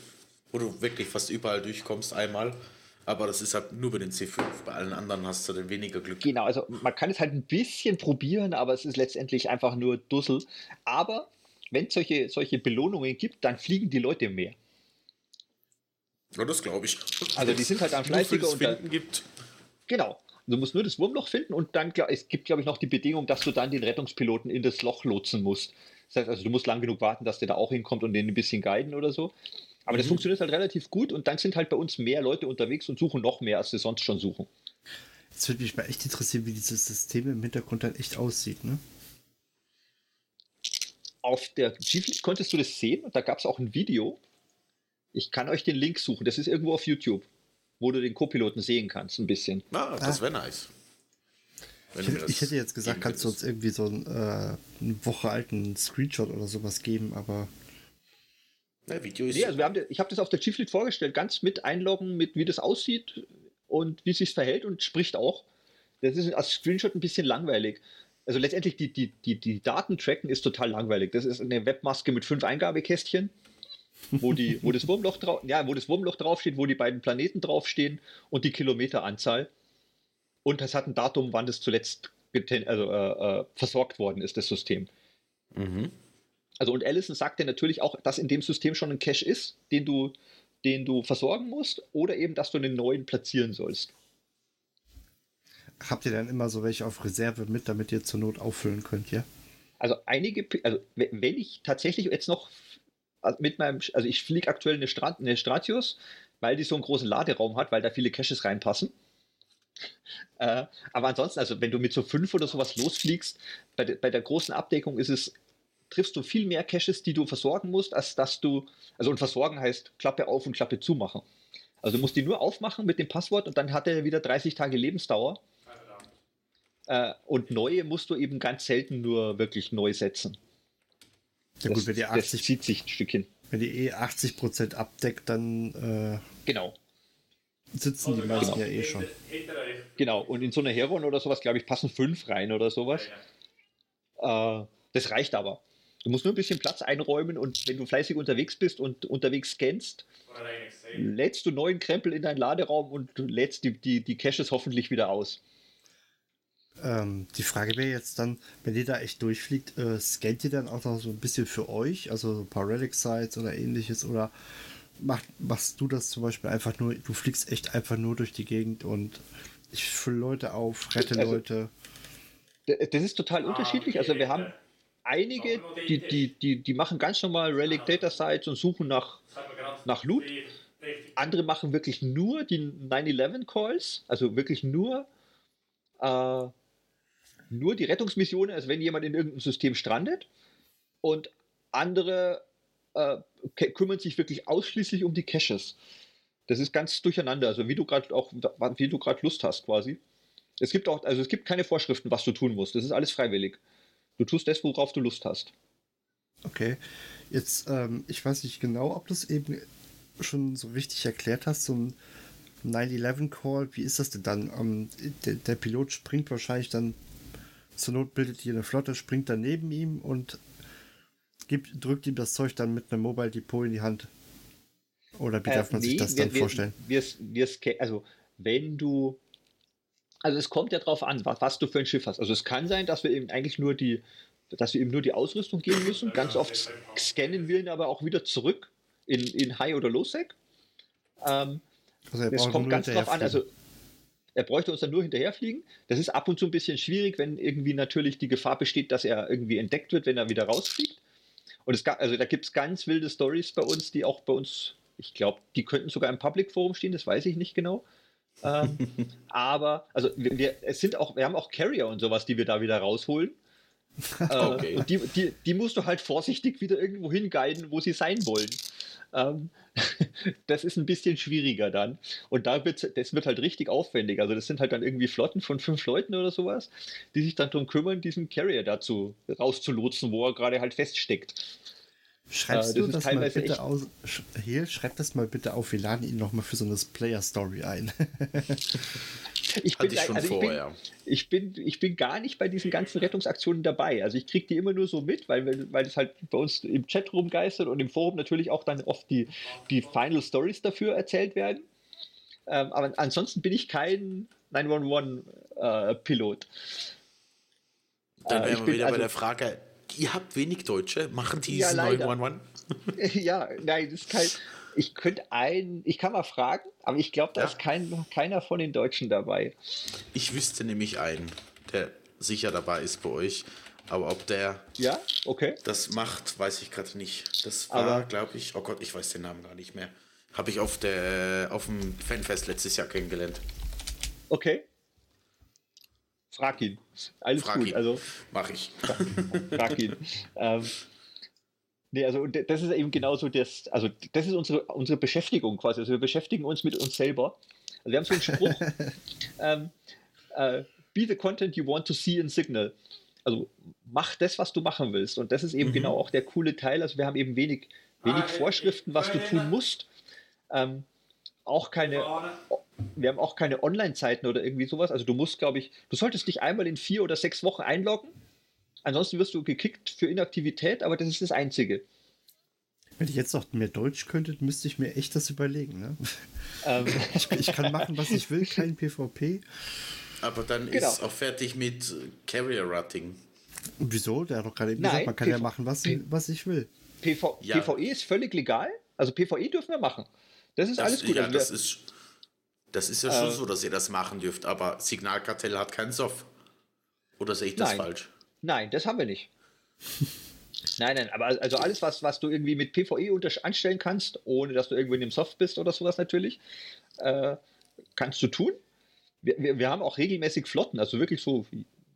Speaker 2: Wo du wirklich fast überall durchkommst einmal. Aber das ist halt nur bei den C5. Bei allen anderen hast du dann weniger Glück.
Speaker 3: Genau, also man kann es halt ein bisschen probieren, aber es ist letztendlich einfach nur Dussel. Aber wenn es solche, solche Belohnungen gibt, dann fliegen die Leute mehr.
Speaker 2: Ja, das glaube ich.
Speaker 3: Also die sind halt am fleißiger
Speaker 2: und finden gibt.
Speaker 3: Genau. Du musst nur das Wurmloch finden und dann, es gibt, glaube ich, noch die Bedingung, dass du dann den Rettungspiloten in das Loch lotsen musst. Das heißt also, du musst lang genug warten, dass der da auch hinkommt und den ein bisschen guiden oder so. Aber mhm. das funktioniert halt relativ gut und dann sind halt bei uns mehr Leute unterwegs und suchen noch mehr, als sie sonst schon suchen.
Speaker 1: Jetzt würde mich mal echt interessieren, wie dieses System im Hintergrund dann echt aussieht, ne?
Speaker 3: Auf der GFLIX konntest du das sehen und da gab es auch ein Video. Ich kann euch den Link suchen, das ist irgendwo auf YouTube, wo du den Co-Piloten sehen kannst, ein bisschen.
Speaker 2: Ah, das wäre nice.
Speaker 1: Ich hätte, ich hätte, jetzt gesagt, kannst du uns irgendwie so einen, äh, eine Woche alten Screenshot oder sowas geben, aber
Speaker 3: ja, Video ist. Nee, also wir haben, ich habe das auf der Chieflit vorgestellt, ganz mit einloggen, mit wie das aussieht und wie es sich verhält und spricht auch. Das ist als Screenshot ein bisschen langweilig. Also letztendlich die, die, die, die Daten tracken ist total langweilig. Das ist eine Webmaske mit fünf Eingabekästchen, wo, die, wo, das Wurmloch drauf, ja, wo das Wurmloch draufsteht, wo die beiden Planeten draufstehen und die Kilometeranzahl. Und es hat ein Datum, wann das zuletzt also, äh, äh, versorgt worden ist, das System. Mhm. Also und Allison sagte natürlich auch, dass in dem System schon ein Cache ist, den du, den du versorgen musst, oder eben, dass du einen neuen platzieren sollst.
Speaker 1: Habt ihr dann immer so welche auf Reserve mit, damit ihr zur Not auffüllen könnt, ja?
Speaker 3: Also einige, also wenn ich tatsächlich jetzt noch mit meinem, also ich fliege aktuell eine, Strat, eine Stratius, weil die so einen großen Laderaum hat, weil da viele Caches reinpassen. Äh, aber ansonsten, also wenn du mit so fünf oder sowas losfliegst, bei, de, bei der großen Abdeckung ist es triffst du viel mehr Caches, die du versorgen musst, als dass du, also und versorgen heißt Klappe auf und Klappe zumachen. Also du musst die nur aufmachen mit dem Passwort und dann hat er wieder 30 Tage Lebensdauer. Äh, und neue musst du eben ganz selten nur wirklich neu setzen.
Speaker 1: Ja gut, wenn die 80,
Speaker 3: das zieht sich ein Stückchen.
Speaker 1: Wenn die eh 80% abdeckt, dann äh,
Speaker 3: genau.
Speaker 1: sitzen die meisten genau. ja eh schon.
Speaker 3: Genau, und in so einer Heron oder sowas, glaube ich, passen fünf rein oder sowas. Äh, das reicht aber. Du musst nur ein bisschen Platz einräumen und wenn du fleißig unterwegs bist und unterwegs scannst, lädst du neuen Krempel in deinen Laderaum und lädst die, die, die Caches hoffentlich wieder aus.
Speaker 1: Ähm, die Frage wäre jetzt dann, wenn ihr da echt durchfliegt, äh, scannt ihr dann auch noch so ein bisschen für euch, also ein paar Relic-Sites oder ähnliches, oder mach, machst du das zum Beispiel einfach nur, du fliegst echt einfach nur durch die Gegend und ich fülle Leute auf, rette also, Leute.
Speaker 3: Das ist total ah, unterschiedlich. Also wir haben, einige, die, die, die, die machen ganz normal Relic Data Sites und suchen nach, nach Loot. Andere machen wirklich nur die 9-11 Calls, also wirklich nur, äh, nur die Rettungsmissionen, als wenn jemand in irgendeinem System strandet. Und andere äh, kümmern sich wirklich ausschließlich um die Caches. Das ist ganz durcheinander, also wie du gerade auch, wie du gerade Lust hast quasi. Es gibt auch, also es gibt keine Vorschriften, was du tun musst. Das ist alles freiwillig. Du tust das, worauf du Lust hast.
Speaker 1: Okay. Jetzt, ähm, ich weiß nicht genau, ob das eben schon so richtig erklärt hast, so ein 9-11-Call, wie ist das denn dann? Um, der, der, Pilot springt wahrscheinlich dann, zur Not bildet hier eine Flotte, springt dann neben ihm und gibt, drückt ihm das Zeug dann mit einem Mobile Depot in die Hand. Oder wie äh, darf man nee, sich das dann wir, vorstellen?
Speaker 3: Wir, wir, wir, also, wenn du. Also, es kommt ja drauf an, was, was du für ein Schiff hast. Also, es kann sein, dass wir eben eigentlich nur die, dass wir eben nur die Ausrüstung geben müssen. Ganz oft scannen wir ihn aber auch wieder zurück in, in High- oder Low-Sec. Ähm, also es kommt ganz drauf an. Also, er bräuchte uns dann nur hinterherfliegen. Das ist ab und zu ein bisschen schwierig, wenn irgendwie natürlich die Gefahr besteht, dass er irgendwie entdeckt wird, wenn er wieder rausfliegt. Und es gab, also da gibt es ganz wilde Stories bei uns, die auch bei uns, ich glaube, die könnten sogar im Public Forum stehen, das weiß ich nicht genau. Ähm, aber, also wir, es sind auch, wir haben auch Carrier und sowas, die wir da wieder rausholen. Äh, okay. Äh, und die, die, die musst du halt vorsichtig wieder irgendwo hinguiden, wo sie sein wollen. Ähm, das ist ein bisschen schwieriger dann. Und da wird das wird halt richtig aufwendig. Also das sind halt dann irgendwie Flotten von fünf Leuten oder sowas, die sich dann darum kümmern, diesen Carrier dazu rauszulotsen, wo er gerade halt feststeckt.
Speaker 1: Schreibst äh, das du das mal bitte aus, Hehl, schreib das mal bitte auf, wir laden ihn nochmal für so eine Player-Story ein.
Speaker 3: ich, bin, ich, also ich, vor, bin, ja. ich, bin, ich bin gar nicht bei diesen ganzen Rettungsaktionen dabei. Also ich kriege die immer nur so mit, weil, weil das halt bei uns im Chat rumgeistert und im Forum natürlich auch dann oft die, die Final Stories dafür erzählt werden. Ähm, aber ansonsten bin ich kein 911-Pilot.
Speaker 2: Äh, dann wären wir wieder also, bei der Frage, ihr habt wenig Deutsche, machen die ja, 911?
Speaker 3: ja, nein, das ist kein. Ich könnte ein, ich kann mal fragen, aber ich glaube, da ja. ist kein, keiner von den Deutschen dabei.
Speaker 2: Ich wüsste nämlich einen, der sicher dabei ist bei euch. Aber ob der
Speaker 3: ja, okay.
Speaker 2: das macht, weiß ich gerade nicht. Das war, glaube ich, oh Gott, ich weiß den Namen gar nicht mehr. Habe ich auf, der, auf dem Fanfest letztes Jahr kennengelernt.
Speaker 3: Okay. Frag ihn. Alles Frag gut. Ihn. Also,
Speaker 2: Mach ich.
Speaker 3: Frag ihn. ähm, nee, also das ist eben genauso das, also das ist unsere, unsere Beschäftigung quasi. Also wir beschäftigen uns mit uns selber. Also wir haben so einen Spruch, ähm, äh, be the content you want to see in Signal. Also mach das, was du machen willst. Und das ist eben mhm. genau auch der coole Teil. Also wir haben eben wenig, wenig Vorschriften, was du tun musst. Ähm, auch keine, wir haben auch keine Online-Zeiten oder irgendwie sowas. Also du musst, glaube ich, du solltest dich einmal in vier oder sechs Wochen einloggen. Ansonsten wirst du gekickt für Inaktivität, aber das ist das Einzige.
Speaker 1: Wenn ich jetzt noch mehr Deutsch könnte, müsste ich mir echt das überlegen. Ne? Ähm. Ich, ich, kann machen, was ich will, kein PvP.
Speaker 2: Aber dann genau. ist auch fertig mit Carrier Routing.
Speaker 1: Wieso? Der hat doch gerade gesagt, man kann PV ja machen, was, was ich will.
Speaker 3: PV ja. PvE ist völlig legal. Also PvE dürfen wir machen. Das ist das, alles gut.
Speaker 2: Ja, also das ist das ist ja schon äh, so, dass ihr das machen dürft, aber Signalkartell hat keinen Soft. Oder sehe ich das
Speaker 3: nein.
Speaker 2: falsch?
Speaker 3: Nein, das haben wir nicht. nein, nein, aber also alles, was, was du irgendwie mit PvE anstellen kannst, ohne dass du irgendwo in dem Soft bist oder sowas natürlich, äh, kannst du tun. Wir, wir, wir, haben auch regelmäßig Flotten, also wirklich so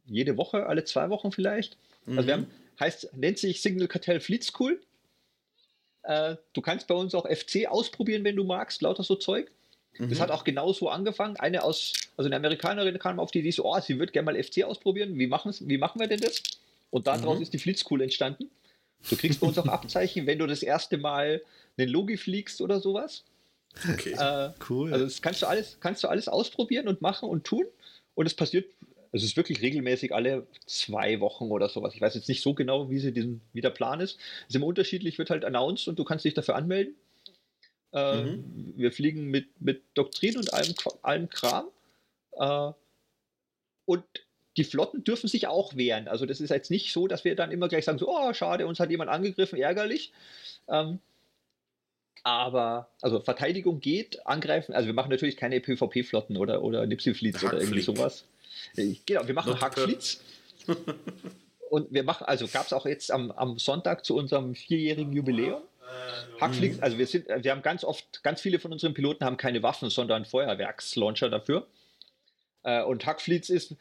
Speaker 3: jede Woche, alle zwei Wochen vielleicht. Mhm. Also wir mhm. haben, heißt, nennt sich Signal Kartell Fleet School. Äh, du kannst bei uns auch FC ausprobieren, wenn du magst, lauter so Zeug. Mhm. Das hat auch genau so angefangen. Eine aus, also eine Amerikanerin kam auf die Idee so, oh, sie würde gerne mal FC ausprobieren. Wie, wie machen wir denn das? Und daraus mhm. ist die Fleet School entstanden. Du kriegst bei uns auch Abzeichen, wenn du das erste Mal einen Logi fliegst oder sowas. Okay. Äh, cool. Also das kannst du alles, kannst du alles ausprobieren und machen und tun. Und es passiert, es ist wirklich regelmäßig alle zwei Wochen oder sowas. Ich weiß jetzt nicht so genau, wie, sie diesen, wie der Plan ist. Es ist immer unterschiedlich, wird halt announced und du kannst dich dafür anmelden. Äh, mhm. Wir fliegen mit, mit Doktrin und allem, allem Kram. Äh, und die Flotten dürfen sich auch wehren. Also das ist jetzt nicht so, dass wir dann immer gleich sagen, so, oh, schade, uns hat jemand angegriffen, ärgerlich. Ähm, aber, also Verteidigung geht, angreifen, also wir machen natürlich keine PvP-Flotten oder, oder Nipsey-Fleets oder irgendwie sowas. Äh, genau, wir machen Hackfleets. und wir machen, also gab es auch jetzt am, am Sonntag zu unserem vierjährigen Jubiläum, Hackflix, mhm. also wir sind, wir haben ganz oft, ganz viele von unseren Piloten haben keine Waffen, sondern Feuerwerkslauncher dafür. Äh, und Hackfleets ist,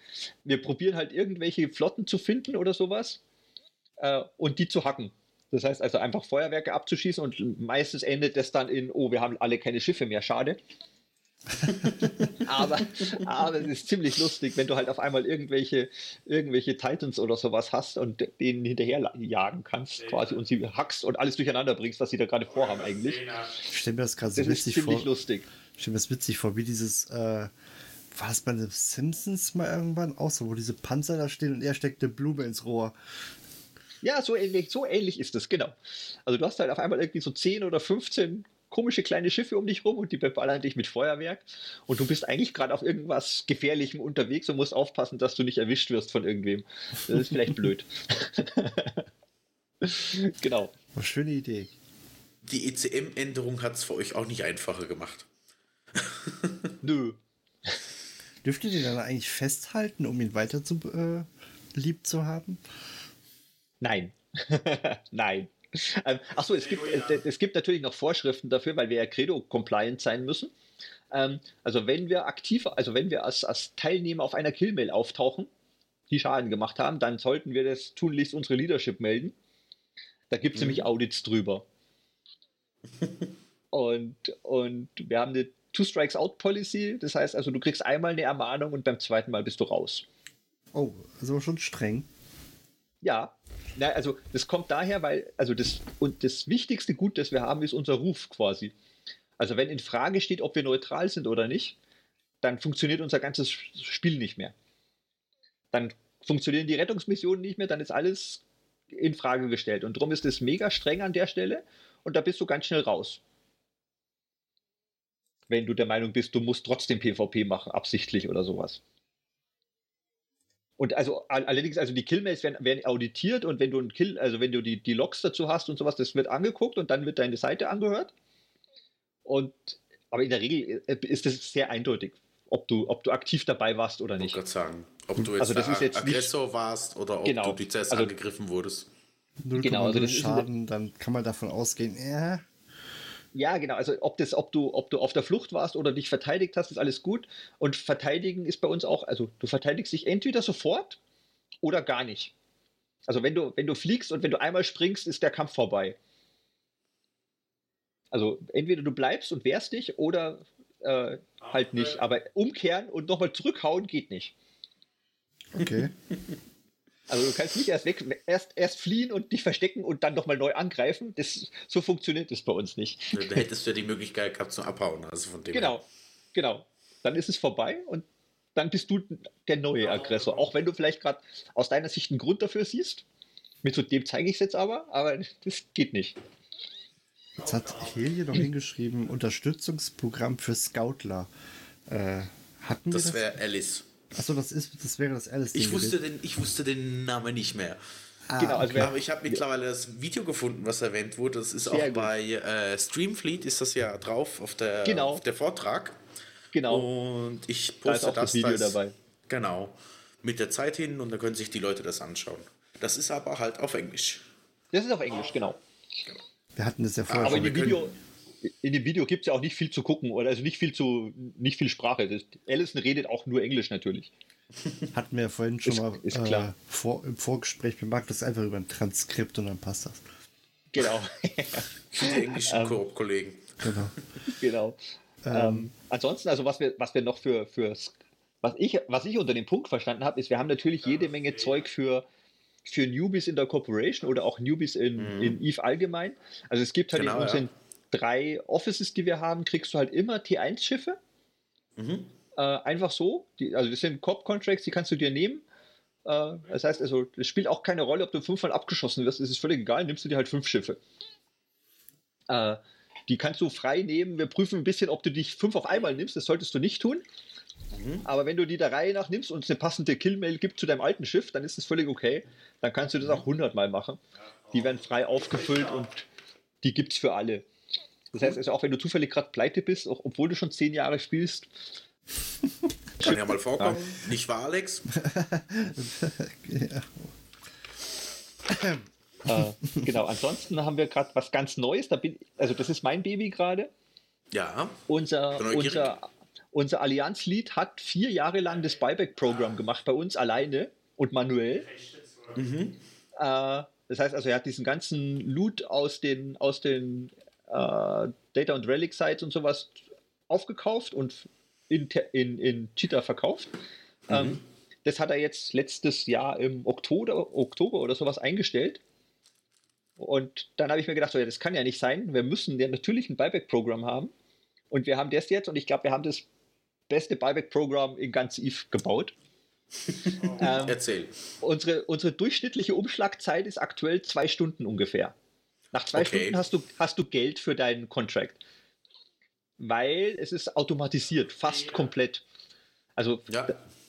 Speaker 3: wir probieren halt irgendwelche Flotten zu finden oder sowas äh, und die zu hacken. Das heißt also einfach Feuerwerke abzuschießen und meistens endet das dann in, oh, wir haben alle keine Schiffe mehr, schade. aber, aber es ist ziemlich lustig, wenn du halt auf einmal irgendwelche, irgendwelche Titans oder sowas hast und denen hinterher jagen kannst, quasi und sie hackst und alles durcheinander bringst, was sie da gerade vorhaben eigentlich.
Speaker 1: Ich stelle mir das gerade so witzig
Speaker 3: ziemlich
Speaker 1: vor.
Speaker 3: lustig.
Speaker 1: Ich stelle mir das witzig vor, wie dieses, äh, war das bei den Simpsons mal irgendwann auch so, wo diese Panzer da stehen und er steckt eine Blume ins Rohr.
Speaker 3: Ja, so ähnlich, so ähnlich ist es, genau. Also du hast halt auf einmal irgendwie so 10 oder 15 komische kleine Schiffe um dich rum und die beballern dich mit Feuerwerk und du bist eigentlich gerade auf irgendwas Gefährlichem unterwegs und musst aufpassen, dass du nicht erwischt wirst von irgendwem. Das ist vielleicht blöd. genau.
Speaker 1: Oh, schöne Idee.
Speaker 2: Die ECM-Änderung hat es für euch auch nicht einfacher gemacht.
Speaker 3: Nö.
Speaker 1: Dürft ihr den dann eigentlich festhalten, um ihn weiter zu äh, lieb zu haben?
Speaker 3: Nein. Nein. Ähm, Achso, es gibt, es gibt natürlich noch Vorschriften dafür, weil wir ja Credo-compliant sein müssen. Ähm, also wenn wir aktiv, also wenn wir als, als Teilnehmer auf einer Killmail auftauchen, die Schaden gemacht haben, dann sollten wir das tunlichst unsere Leadership melden. Da gibt es nämlich Audits drüber. und, und wir haben eine Two-Strikes-Out-Policy, das heißt also, du kriegst einmal eine Ermahnung und beim zweiten Mal bist du raus.
Speaker 1: Oh, also schon streng.
Speaker 3: Ja, na, also das kommt daher, weil, also das, und das wichtigste Gut, das wir haben, ist unser Ruf quasi. Also wenn in Frage steht, ob wir neutral sind oder nicht, dann funktioniert unser ganzes Spiel nicht mehr. Dann funktionieren die Rettungsmissionen nicht mehr, dann ist alles in Frage gestellt. Und darum ist es mega streng an der Stelle und da bist du ganz schnell raus. Wenn du der Meinung bist, du musst trotzdem PvP machen, absichtlich oder sowas. Und also all- allerdings, also die Killmails werden, werden auditiert und wenn du ein Kill, also wenn du die, die Logs dazu hast und sowas, das wird angeguckt und dann wird deine Seite angehört. Und aber in der Regel äh, ist es sehr eindeutig, ob du, ob du aktiv dabei warst oder
Speaker 2: Ich
Speaker 3: nicht.
Speaker 2: wollte gerade sagen, ob du jetzt,
Speaker 3: Also das
Speaker 2: der
Speaker 3: ist jetzt nicht-
Speaker 2: Aggressor warst oder ob
Speaker 3: Genau.
Speaker 2: du die zuerst
Speaker 3: Also-
Speaker 2: angegriffen wurdest.
Speaker 1: 0,0
Speaker 3: Genau, also das ist-
Speaker 1: Schaden, dann kann man davon ausgehen, ja,
Speaker 3: Ja, genau. Also ob das, ob du, ob du auf der Flucht warst oder dich verteidigt hast, ist alles gut. Und verteidigen ist bei uns auch, also du verteidigst dich entweder sofort oder gar nicht. Also wenn du, wenn du fliegst und wenn du einmal springst, ist der Kampf vorbei. Also entweder du bleibst und wehrst dich oder äh, halt nicht. Aber umkehren und nochmal zurückhauen geht nicht.
Speaker 1: okay.
Speaker 3: Also du kannst nicht erst weg, erst, erst fliehen und dich verstecken und dann nochmal neu angreifen. Das, so funktioniert das bei uns nicht.
Speaker 2: Da hättest du ja die Möglichkeit gehabt zum Abhauen. Also von dem her.
Speaker 3: Genau, genau. Dann ist es vorbei und dann bist du der neue Aggressor. Auch wenn du vielleicht gerade aus deiner Sicht einen Grund dafür siehst. Mit so dem zeige ich es jetzt aber, aber das geht nicht.
Speaker 1: Jetzt hat Helie noch hingeschrieben, Unterstützungsprogramm für Scoutler. Äh, hatten wir
Speaker 2: Das
Speaker 1: das?
Speaker 2: wäre Alice.
Speaker 1: Achso, das ist, das wäre das Alice.
Speaker 2: Ich wusste, den, ich wusste den Namen nicht mehr.
Speaker 3: genau, also wer,
Speaker 2: Aber ich habe mittlerweile das Video gefunden, was erwähnt wurde. Das ist
Speaker 3: Sehr
Speaker 2: auch
Speaker 3: gut.
Speaker 2: bei äh, Streamfleet ist das ja drauf auf der,
Speaker 3: Genau.
Speaker 2: auf der Vortrag.
Speaker 3: genau,
Speaker 2: Und ich
Speaker 3: da ist
Speaker 2: poste
Speaker 3: auch das Video
Speaker 2: da ist-
Speaker 3: dabei.
Speaker 2: Genau. Mit der Zeit hin und dann können sich die Leute das anschauen. Das ist aber halt auf Englisch.
Speaker 3: Das ist auf Englisch, genau.
Speaker 1: Wir hatten das ja vorher
Speaker 3: Aber in
Speaker 1: schon.
Speaker 3: dem Video, in dem Video gibt es ja auch nicht viel zu gucken oder also nicht viel zu, nicht viel Sprache. Das, Allison redet auch nur Englisch natürlich.
Speaker 1: Hatten wir ja vorhin schon
Speaker 3: Ist-
Speaker 1: mal
Speaker 3: ist
Speaker 1: äh,
Speaker 3: klar.
Speaker 1: vor, im Vorgespräch bemerkt, das einfach über ein Transkript und dann passt das.
Speaker 3: Genau.
Speaker 2: Die englischen Koop-Kollegen.
Speaker 1: Genau.
Speaker 3: genau. Ähm, ansonsten, also was wir, was wir noch für, für was ich, was ich unter dem Punkt verstanden habe, ist, wir haben natürlich jede Menge Zeug für, für Newbies in der Corporation oder auch Newbies in, in Eve allgemein. Also es gibt halt
Speaker 2: Genau,
Speaker 3: in unseren
Speaker 2: ja.
Speaker 3: Drei Offices, die wir haben, kriegst du halt immer T1-Schiffe. Äh, einfach so. Die, also das sind Corp-Contracts, die kannst du dir nehmen. Äh, das heißt also, es spielt auch keine Rolle, ob du fünfmal abgeschossen wirst, es ist völlig egal, nimmst du dir halt fünf Schiffe. Äh, die kannst du frei nehmen. Wir prüfen ein bisschen, ob du dich fünf auf einmal nimmst. Das solltest du nicht tun. Aber wenn du die der Reihe nach nimmst und es eine passende Killmail gibt zu deinem alten Schiff, dann ist das völlig okay. Dann kannst du das auch 100 Mal machen. Die werden frei aufgefüllt und die gibt es für alle. Das heißt also, auch wenn du zufällig gerade pleite bist, auch obwohl du schon zehn Jahre spielst,
Speaker 2: Kann ja mal vorkommen. Nicht wahr, Alex?
Speaker 3: äh, genau. Ansonsten haben wir gerade was ganz Neues. Da bin, also das ist mein Baby gerade.
Speaker 2: Ja.
Speaker 3: Unser, unser, unser Allianz-Lead hat vier Jahre lang das Buyback-Programm gemacht, bei uns alleine und manuell. Äh, das heißt also, er hat diesen ganzen Loot aus den, aus den Data- und Relic-Sites und sowas aufgekauft und in, in, in Cheetah verkauft. Mhm. Ähm, das hat er jetzt letztes Jahr im Oktober, Oktober oder sowas eingestellt. Und dann habe ich mir gedacht, so, ja, das kann ja nicht sein. Wir müssen ja natürlich ein Buyback-Programm haben. Und wir haben das jetzt und ich glaube, wir haben das beste Buyback-Programm in ganz Eve gebaut.
Speaker 2: ähm, Erzähl.
Speaker 3: Unsere, unsere durchschnittliche Umschlagzeit ist aktuell zwei Stunden ungefähr. Nach zwei okay. Stunden hast du, hast du Geld für deinen Contract. Weil es ist automatisiert, fast komplett. Also ja.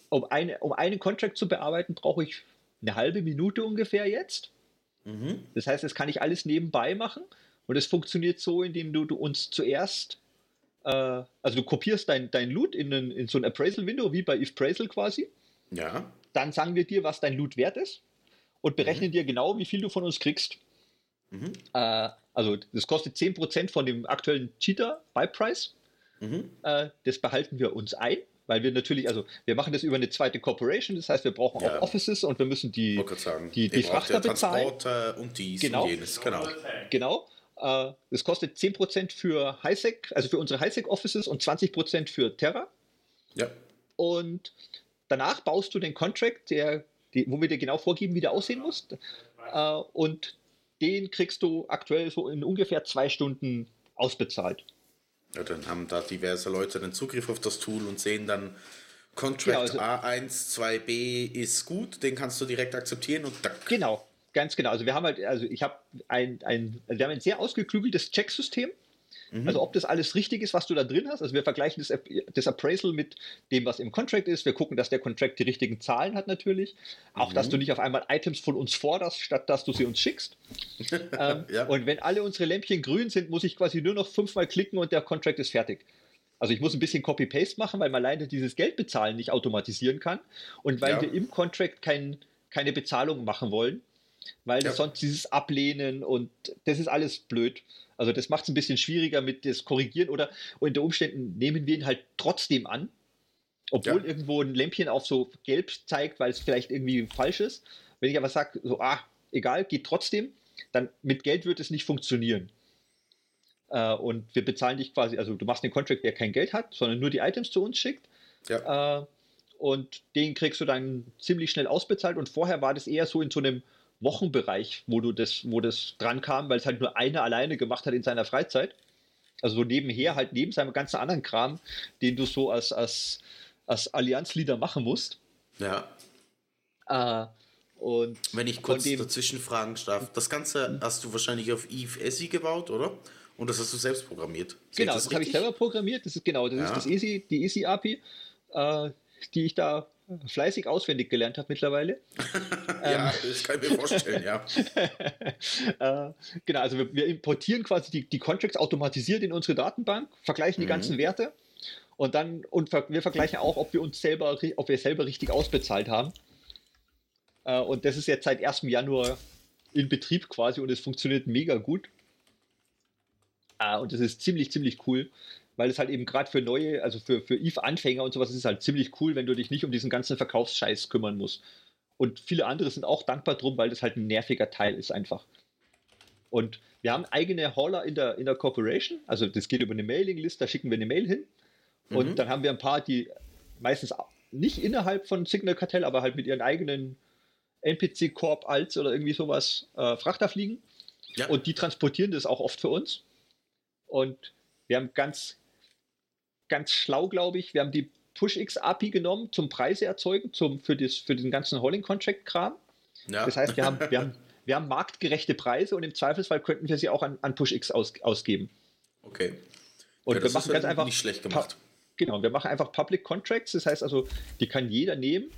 Speaker 3: um, eine, um einen Contract zu bearbeiten, brauche ich eine halbe Minute ungefähr jetzt. Mhm. Das heißt, das kann ich alles nebenbei machen. Und es funktioniert so, indem du, du uns zuerst, äh, also du kopierst dein, dein Loot in, einen, in so ein Appraisal-Window, wie bei If-Praisal quasi.
Speaker 2: Ja.
Speaker 3: Dann sagen wir dir, was dein Loot wert ist und berechnen mhm. dir genau, wie viel du von uns kriegst. Mhm. Äh, also das kostet 10% von dem aktuellen Cheater Buy Price. Mhm. Äh, das behalten wir uns ein weil wir natürlich, also wir machen das über eine zweite Corporation, das heißt, wir brauchen ja. auch Offices und wir müssen die, die, die Frachter bezahlen.
Speaker 2: und dies
Speaker 3: genau.
Speaker 2: und jenes, genau.
Speaker 3: Genau. Äh, das kostet 10% für Highsec, also für unsere Highsec Offices und 20% für Terra.
Speaker 2: Ja.
Speaker 3: Und danach baust du den Contract, der, die, wo wir dir genau vorgeben, wie der aussehen muss. Äh, und den kriegst du aktuell so in ungefähr zwei Stunden ausbezahlt.
Speaker 2: Ja, dann haben da diverse Leute den Zugriff auf das Tool und sehen dann, Contract genau, also, A1, 2b ist gut, den kannst du direkt akzeptieren und
Speaker 3: tack. Genau, ganz genau. Also wir haben halt, also ich habe ein, ein, wir haben ein sehr ausgeklügeltes Checksystem. Mhm. Also ob das alles richtig ist, was du da drin hast. Also wir vergleichen das, das, Appraisal mit dem, was im Contract ist. Wir gucken, dass der Contract die richtigen Zahlen hat natürlich. Auch, mhm. dass du nicht auf einmal Items von uns forderst, statt dass du sie uns schickst. ähm, ja. Und wenn alle unsere Lämpchen grün sind, muss ich quasi nur noch fünfmal klicken und der Contract ist fertig. Also ich muss ein bisschen Copy-Paste machen, weil man leider dieses Geldbezahlen nicht automatisieren kann und weil ja. wir im Contract kein, keine Bezahlung machen wollen, weil ja. sonst dieses Ablehnen und das ist alles blöd. Also das macht es ein bisschen schwieriger mit das Korrigieren oder unter Umständen nehmen wir ihn halt trotzdem an, obwohl ja. irgendwo ein Lämpchen auf so gelb zeigt, weil es vielleicht irgendwie falsch ist. Wenn ich aber sage, so, ah, egal, geht trotzdem, dann mit Geld wird es nicht funktionieren. Äh, und wir bezahlen dich quasi, also du machst einen Contract, der kein Geld hat, sondern nur die Items zu uns schickt. Ja. Äh, und den kriegst du dann ziemlich schnell ausbezahlt. Und vorher war das eher so in so einem Wochenbereich, wo du das, wo das dran kam, weil es halt nur einer alleine gemacht hat in seiner Freizeit. Also so nebenher, halt neben seinem ganzen anderen Kram, den du so als, als, als Allianzleader machen musst.
Speaker 2: Ja.
Speaker 3: Äh, und
Speaker 2: Wenn ich kurz dem, dazwischen fragen darf, das Ganze hast du wahrscheinlich auf Eve Essie gebaut, oder? Und das hast du selbst programmiert.
Speaker 3: Seht genau, das, das habe ich selber programmiert. Das ist genau, das ja. ist das Easy, die Easy API, äh, die ich da fleißig auswendig gelernt habe mittlerweile.
Speaker 2: ja, ähm, das kann ich mir vorstellen, ja.
Speaker 3: äh, genau, also wir, wir, importieren quasi die, die Contracts automatisiert in unsere Datenbank, vergleichen die mhm. ganzen Werte und dann und wir vergleichen auch, ob wir uns selber, ob wir selber richtig ausbezahlt haben. Äh, und das ist jetzt seit 1. Januar in Betrieb quasi und es funktioniert mega gut. Äh, und das ist ziemlich, ziemlich cool weil es halt eben gerade für neue, also für, für Eve-Anfänger und sowas ist es halt ziemlich cool, wenn du dich nicht um diesen ganzen Verkaufsscheiß kümmern musst. Und viele andere sind auch dankbar drum, weil das halt ein nerviger Teil ist einfach. Und wir haben eigene Hauler in der, in der Corporation, also das geht über eine Mailingliste, da schicken wir eine Mail hin. Und mhm. dann haben wir ein paar, die meistens nicht innerhalb von Signal Cartel, aber halt mit ihren eigenen NPC Corp als oder irgendwie sowas äh, Frachter fliegen. Ja. Und die transportieren das auch oft für uns. Und wir haben ganz ganz schlau, glaube ich. Wir haben die PushX-API genommen zum Preise erzeugen, zum, für, das, für den ganzen Holding-Contract-Kram. Ja. Das heißt, wir haben, wir, haben, wir haben marktgerechte Preise und im Zweifelsfall könnten wir sie auch an, an PushX aus, ausgeben.
Speaker 2: Okay.
Speaker 3: Und ja, wir machen ganz einfach.
Speaker 2: Nicht schlecht gemacht.
Speaker 3: Genau, wir machen einfach Public Contracts, das heißt also, die kann jeder nehmen.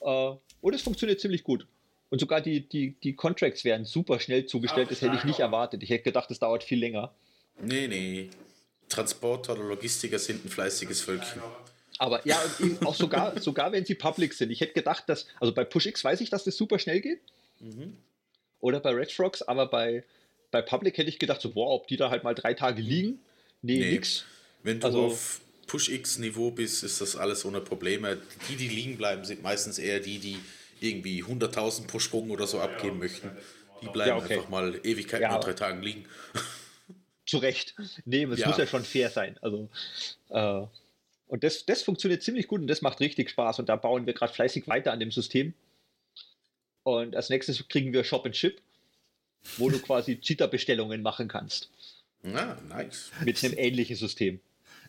Speaker 3: Äh, und es funktioniert ziemlich gut. Und sogar die, die, die Contracts werden super schnell zugestellt, das hätte ich nicht erwartet. Ich hätte gedacht, es dauert viel länger.
Speaker 2: Nee, nee. Transporter oder Logistiker sind ein fleißiges Völkchen.
Speaker 3: Aber ja, auch sogar, sogar wenn sie public sind. Ich hätte gedacht, dass, also bei PushX weiß ich, dass das super schnell geht. Mhm. Oder bei Red Frogs, aber bei, bei Public hätte ich gedacht, so, boah, ob die da halt mal drei Tage liegen. Nee, nee. nix.
Speaker 2: Wenn du also, auf Push-X-Niveau bist, ist das alles ohne Probleme. Die, die liegen bleiben, sind meistens eher die, die irgendwie 100.000 pro Sprung oder so abgeben möchten. Die bleiben ja, okay. einfach mal Ewigkeiten ja, drei Tagen liegen.
Speaker 3: zu Recht nehmen. Es
Speaker 2: Ja.
Speaker 3: muss ja schon fair sein. Also, äh, und das, das funktioniert ziemlich gut und das macht richtig Spaß. Und da bauen wir gerade fleißig weiter an dem System. Und als nächstes kriegen wir Shop and Ship, wo du quasi Cheater-Bestellungen machen kannst.
Speaker 2: Ja, nice.
Speaker 3: Mit einem ähnlichen System.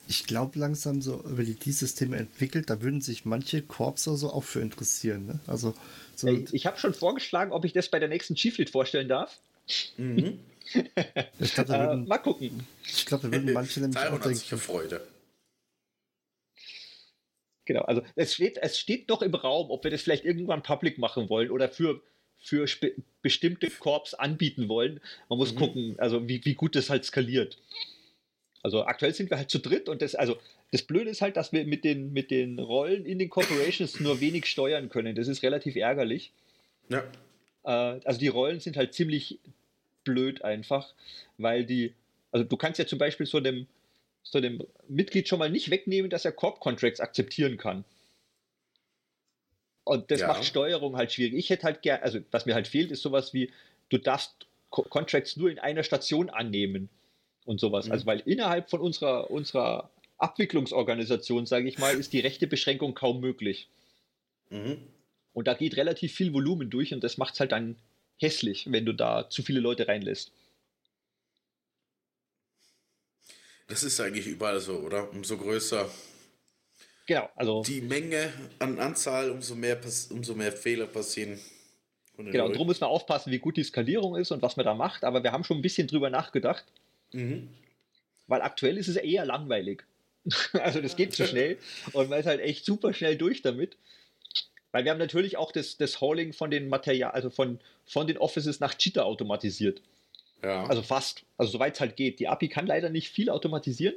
Speaker 1: Ich glaube langsam so, über die die Systeme entwickelt, da würden sich manche Korps oder so auch für interessieren. Ne? Also so
Speaker 3: Ey, Ich habe schon vorgeschlagen, ob ich das bei der nächsten Chieflit vorstellen darf.
Speaker 1: Ich glaube, da,
Speaker 3: Äh,
Speaker 1: würden-
Speaker 3: mal gucken.
Speaker 1: ich glaub, da würden manche nämlich auch denken,
Speaker 2: Freude.
Speaker 3: Genau, also es steht, es steht noch im Raum, ob wir das vielleicht irgendwann public machen wollen oder für, für bestimmte Korps anbieten wollen. Man muss gucken, also wie, wie gut das halt skaliert. Also aktuell sind wir halt zu dritt und das, also das Blöde ist halt, dass wir mit den, mit den Rollen in den Corporations nur wenig steuern können. Das ist relativ ärgerlich.
Speaker 2: Ja.
Speaker 3: Äh, also die Rollen sind halt ziemlich blöd einfach, weil die, also du kannst ja zum Beispiel so dem, so dem Mitglied schon mal nicht wegnehmen, dass er Corp-Contracts akzeptieren kann. Und das
Speaker 2: Ja.
Speaker 3: macht Steuerung halt schwierig. Ich hätte halt gern, also was mir halt fehlt, ist sowas wie, du darfst Co Contracts nur in einer Station annehmen und sowas. Also weil innerhalb von unserer, unserer Abwicklungsorganisation, sage ich mal, ist die rechte Beschränkung kaum möglich.
Speaker 2: Mhm.
Speaker 3: Und da geht relativ viel Volumen durch und das macht es halt dann hässlich, wenn du da zu viele Leute reinlässt.
Speaker 2: Das ist eigentlich überall so, oder? Umso größer
Speaker 3: Genau, also
Speaker 2: die Menge an Anzahl, umso mehr, umso mehr Fehler passieren.
Speaker 3: genau, darum muss man aufpassen, wie gut die Skalierung ist und was man da macht, aber wir haben schon ein bisschen drüber nachgedacht,
Speaker 2: Mhm.
Speaker 3: weil aktuell ist es eher langweilig. also das geht zu schnell und man ist halt echt super schnell durch damit. Weil wir haben natürlich auch das, das Hauling von den Material, also von, von den Offices nach Cheetah automatisiert.
Speaker 2: Ja.
Speaker 3: Also fast. Also soweit es halt geht. Die API kann leider nicht viel automatisieren.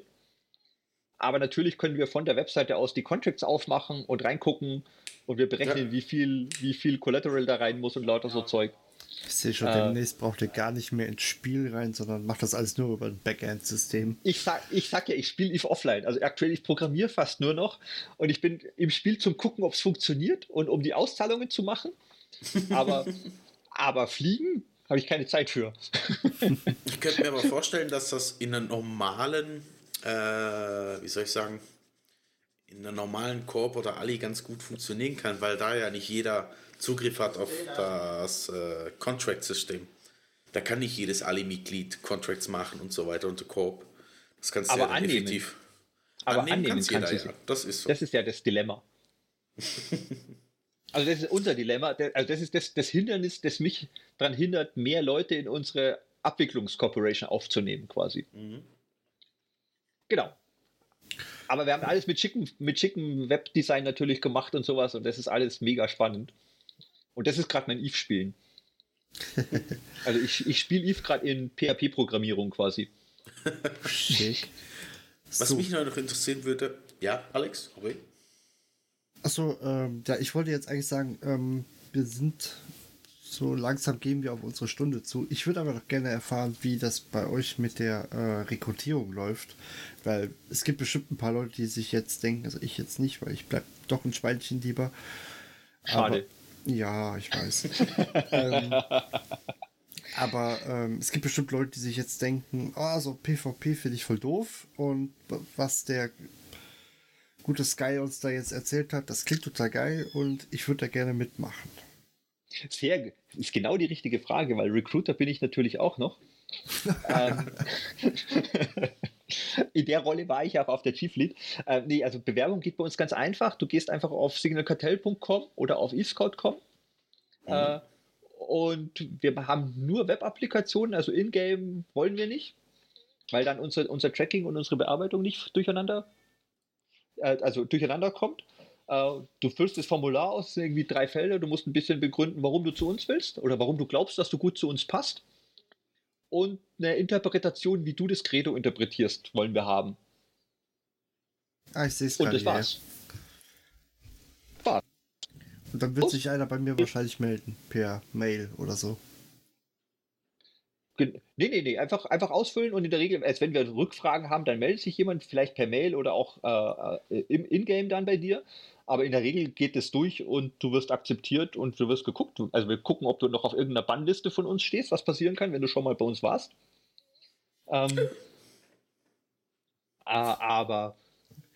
Speaker 3: Aber natürlich können wir von der Webseite aus die Contracts aufmachen und reingucken und wir berechnen,
Speaker 2: Ja.
Speaker 3: wie, viel, wie viel Collateral da rein muss und lauter so Zeug.
Speaker 1: Ich sehe schon,
Speaker 3: Äh,
Speaker 1: demnächst braucht ihr gar nicht mehr ins Spiel rein, sondern macht das alles nur über ein Backend-System.
Speaker 3: Ich sag, ich sag ja, ich spiele EVE offline. Also aktuell, ich programmiere fast nur noch und ich bin im Spiel zum Gucken, ob es funktioniert und um die Auszahlungen zu machen. Aber, aber fliegen habe ich keine Zeit für.
Speaker 2: Ich könnte mir aber vorstellen, dass das in einer normalen, äh, wie soll ich sagen, in einer normalen Korb oder Ali ganz gut funktionieren kann, weil da ja nicht jeder Zugriff hat auf das äh, Contract-System. Da kann nicht jedes Ali-Mitglied Contracts machen und so weiter und der Korb. Das kannst du ja
Speaker 3: annehmen.
Speaker 2: effektiv.
Speaker 3: Aber annehmen
Speaker 2: kann's
Speaker 3: kannst
Speaker 2: jeder,
Speaker 3: du
Speaker 2: ja. Das ist so.
Speaker 3: Das ist ja das Dilemma. Also das ist unser Dilemma. Also das ist das, das Hindernis, das mich daran hindert, mehr Leute in unsere Abwicklungscorporation aufzunehmen, quasi.
Speaker 2: Mhm.
Speaker 3: Genau. Aber wir haben alles mit schicken, mit schicken Webdesign natürlich gemacht und sowas und das ist alles mega spannend. Und das ist gerade mein Eve-Spielen. also ich, ich spiele Eve gerade in PHP-Programmierung quasi.
Speaker 1: Schick.
Speaker 2: Was
Speaker 1: so.
Speaker 2: mich noch interessieren würde, ja, Alex, okay.
Speaker 1: Achso, ähm, ja, ich wollte jetzt eigentlich sagen, ähm, wir sind so langsam gehen wir auf unsere Stunde zu. Ich würde aber noch gerne erfahren, wie das bei euch mit der äh, Rekrutierung läuft, weil es gibt bestimmt ein paar Leute, die sich jetzt denken, also ich jetzt nicht, weil ich bleib doch ein Schweinchen lieber.
Speaker 3: Schade.
Speaker 1: Ja, ich weiß. ähm, aber ähm, es gibt bestimmt Leute, die sich jetzt denken, oh, so PvP finde ich voll doof und was der gute Sky uns da jetzt erzählt hat, das klingt total geil und ich würde da gerne mitmachen.
Speaker 3: Sehr, ist genau die richtige Frage, weil Recruiter bin ich natürlich auch noch. ähm, in der Rolle war ich auch auf der Chief Lead. Ähm, nee, also Bewerbung geht bei uns ganz einfach. Du gehst einfach auf signalkartell.com oder auf eScout.com. Äh, und wir haben nur Web-Applikationen, also in-game wollen wir nicht, weil dann unser, unser Tracking und unsere Bearbeitung nicht durcheinander, äh, also durcheinander kommt. Äh, du füllst das Formular aus, irgendwie drei Felder, du musst ein bisschen begründen, warum du zu uns willst oder warum du glaubst, dass du gut zu uns passt. Und eine Interpretation, wie du das Credo interpretierst, wollen wir haben.
Speaker 1: Ah, ich sehe es
Speaker 3: Und das
Speaker 1: hier.
Speaker 3: war's.
Speaker 1: Und dann wird
Speaker 3: Oh.
Speaker 1: sich einer bei mir wahrscheinlich melden, per Mail oder so.
Speaker 3: Nee, nee, nee, einfach, einfach ausfüllen und in der Regel, als wenn wir Rückfragen haben, dann meldet sich jemand, vielleicht per Mail oder auch äh, äh, im Ingame dann bei dir. Aber in der Regel geht es durch und du wirst akzeptiert und du wirst geguckt. Also wir gucken, ob du noch auf irgendeiner Bannliste von uns stehst, was passieren kann, wenn du schon mal bei uns warst. Ähm, aber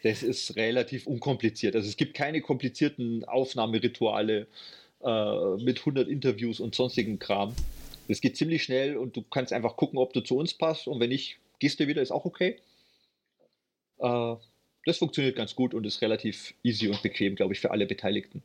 Speaker 3: das ist relativ unkompliziert. Also es gibt keine komplizierten Aufnahmerituale äh, mit 100 Interviews und sonstigen Kram. Es geht ziemlich schnell und du kannst einfach gucken, ob du zu uns passt und wenn nicht, gehst du wieder, ist auch okay. Äh, das funktioniert ganz gut und ist relativ easy und bequem, glaube ich, für alle Beteiligten.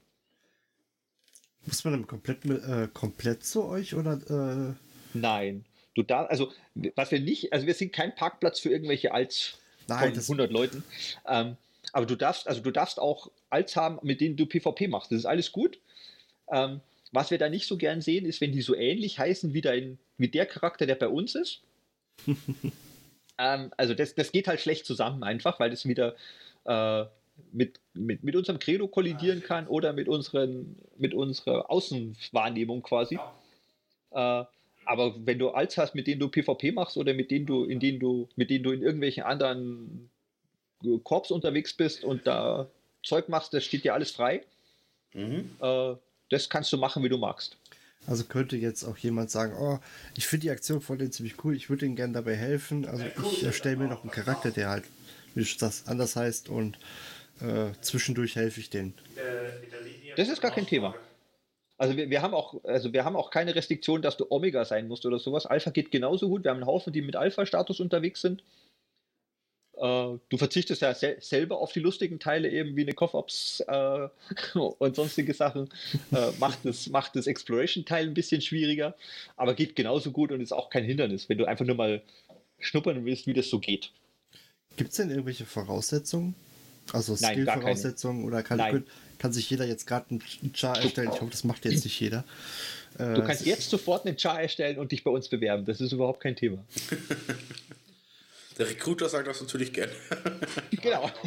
Speaker 1: Muss man dann komplett, äh, komplett zu euch oder?
Speaker 3: Äh? Nein. Du da, also was wir nicht, also wir sind kein Parkplatz für irgendwelche Alts Nein, von 100 Leuten. Ähm, aber du darfst, also du darfst auch Alts haben, mit denen du PvP machst. Das ist alles gut. Ähm, was wir da nicht so gern sehen, ist, wenn die so ähnlich heißen wie, dein, wie der Charakter, der bei uns ist. ähm, also das, das geht halt schlecht zusammen einfach, weil das wieder äh, mit, mit, mit unserem Credo kollidieren kann oder mit, unseren, mit unserer Außenwahrnehmung quasi. Äh, aber wenn du Alts hast, mit denen du PvP machst oder mit denen du, in denen du, mit denen du in irgendwelchen anderen Korps unterwegs bist und da Zeug machst, das steht dir alles frei. Mhm. Äh, das kannst du machen, wie du magst.
Speaker 1: Also könnte jetzt auch jemand sagen, oh, ich finde die Aktion von denen ziemlich cool, ich würde ihnen gerne dabei helfen. Also ich erstelle mir noch einen Charakter, der halt, wie das anders heißt und äh, zwischendurch helfe ich denen.
Speaker 3: Das ist gar kein Thema. Also wir, wir, haben auch, also wir haben auch keine Restriktion, dass du Omega sein musst oder sowas. Alpha geht genauso gut. Wir haben einen Haufen, die mit Alpha-Status unterwegs sind. Äh, du verzichtest ja sel selber auf die lustigen Teile, eben wie eine Coff-Ops äh, und sonstige Sachen. Äh, macht, das, macht das Exploration-Teil ein bisschen schwieriger, aber geht genauso gut und ist auch kein Hindernis, wenn du einfach nur mal schnuppern willst, wie das so geht.
Speaker 1: Gibt es denn irgendwelche Voraussetzungen? Also Skill-Voraussetzungen oder kann, kann, sich jeder jetzt gerade einen Char erstellen? Ich hoffe, das macht jetzt nicht jeder.
Speaker 3: Du kannst jetzt sofort einen Char erstellen und dich bei uns bewerben. Das ist überhaupt kein Thema.
Speaker 2: Der Recruiter sagt das natürlich gern.
Speaker 3: genau.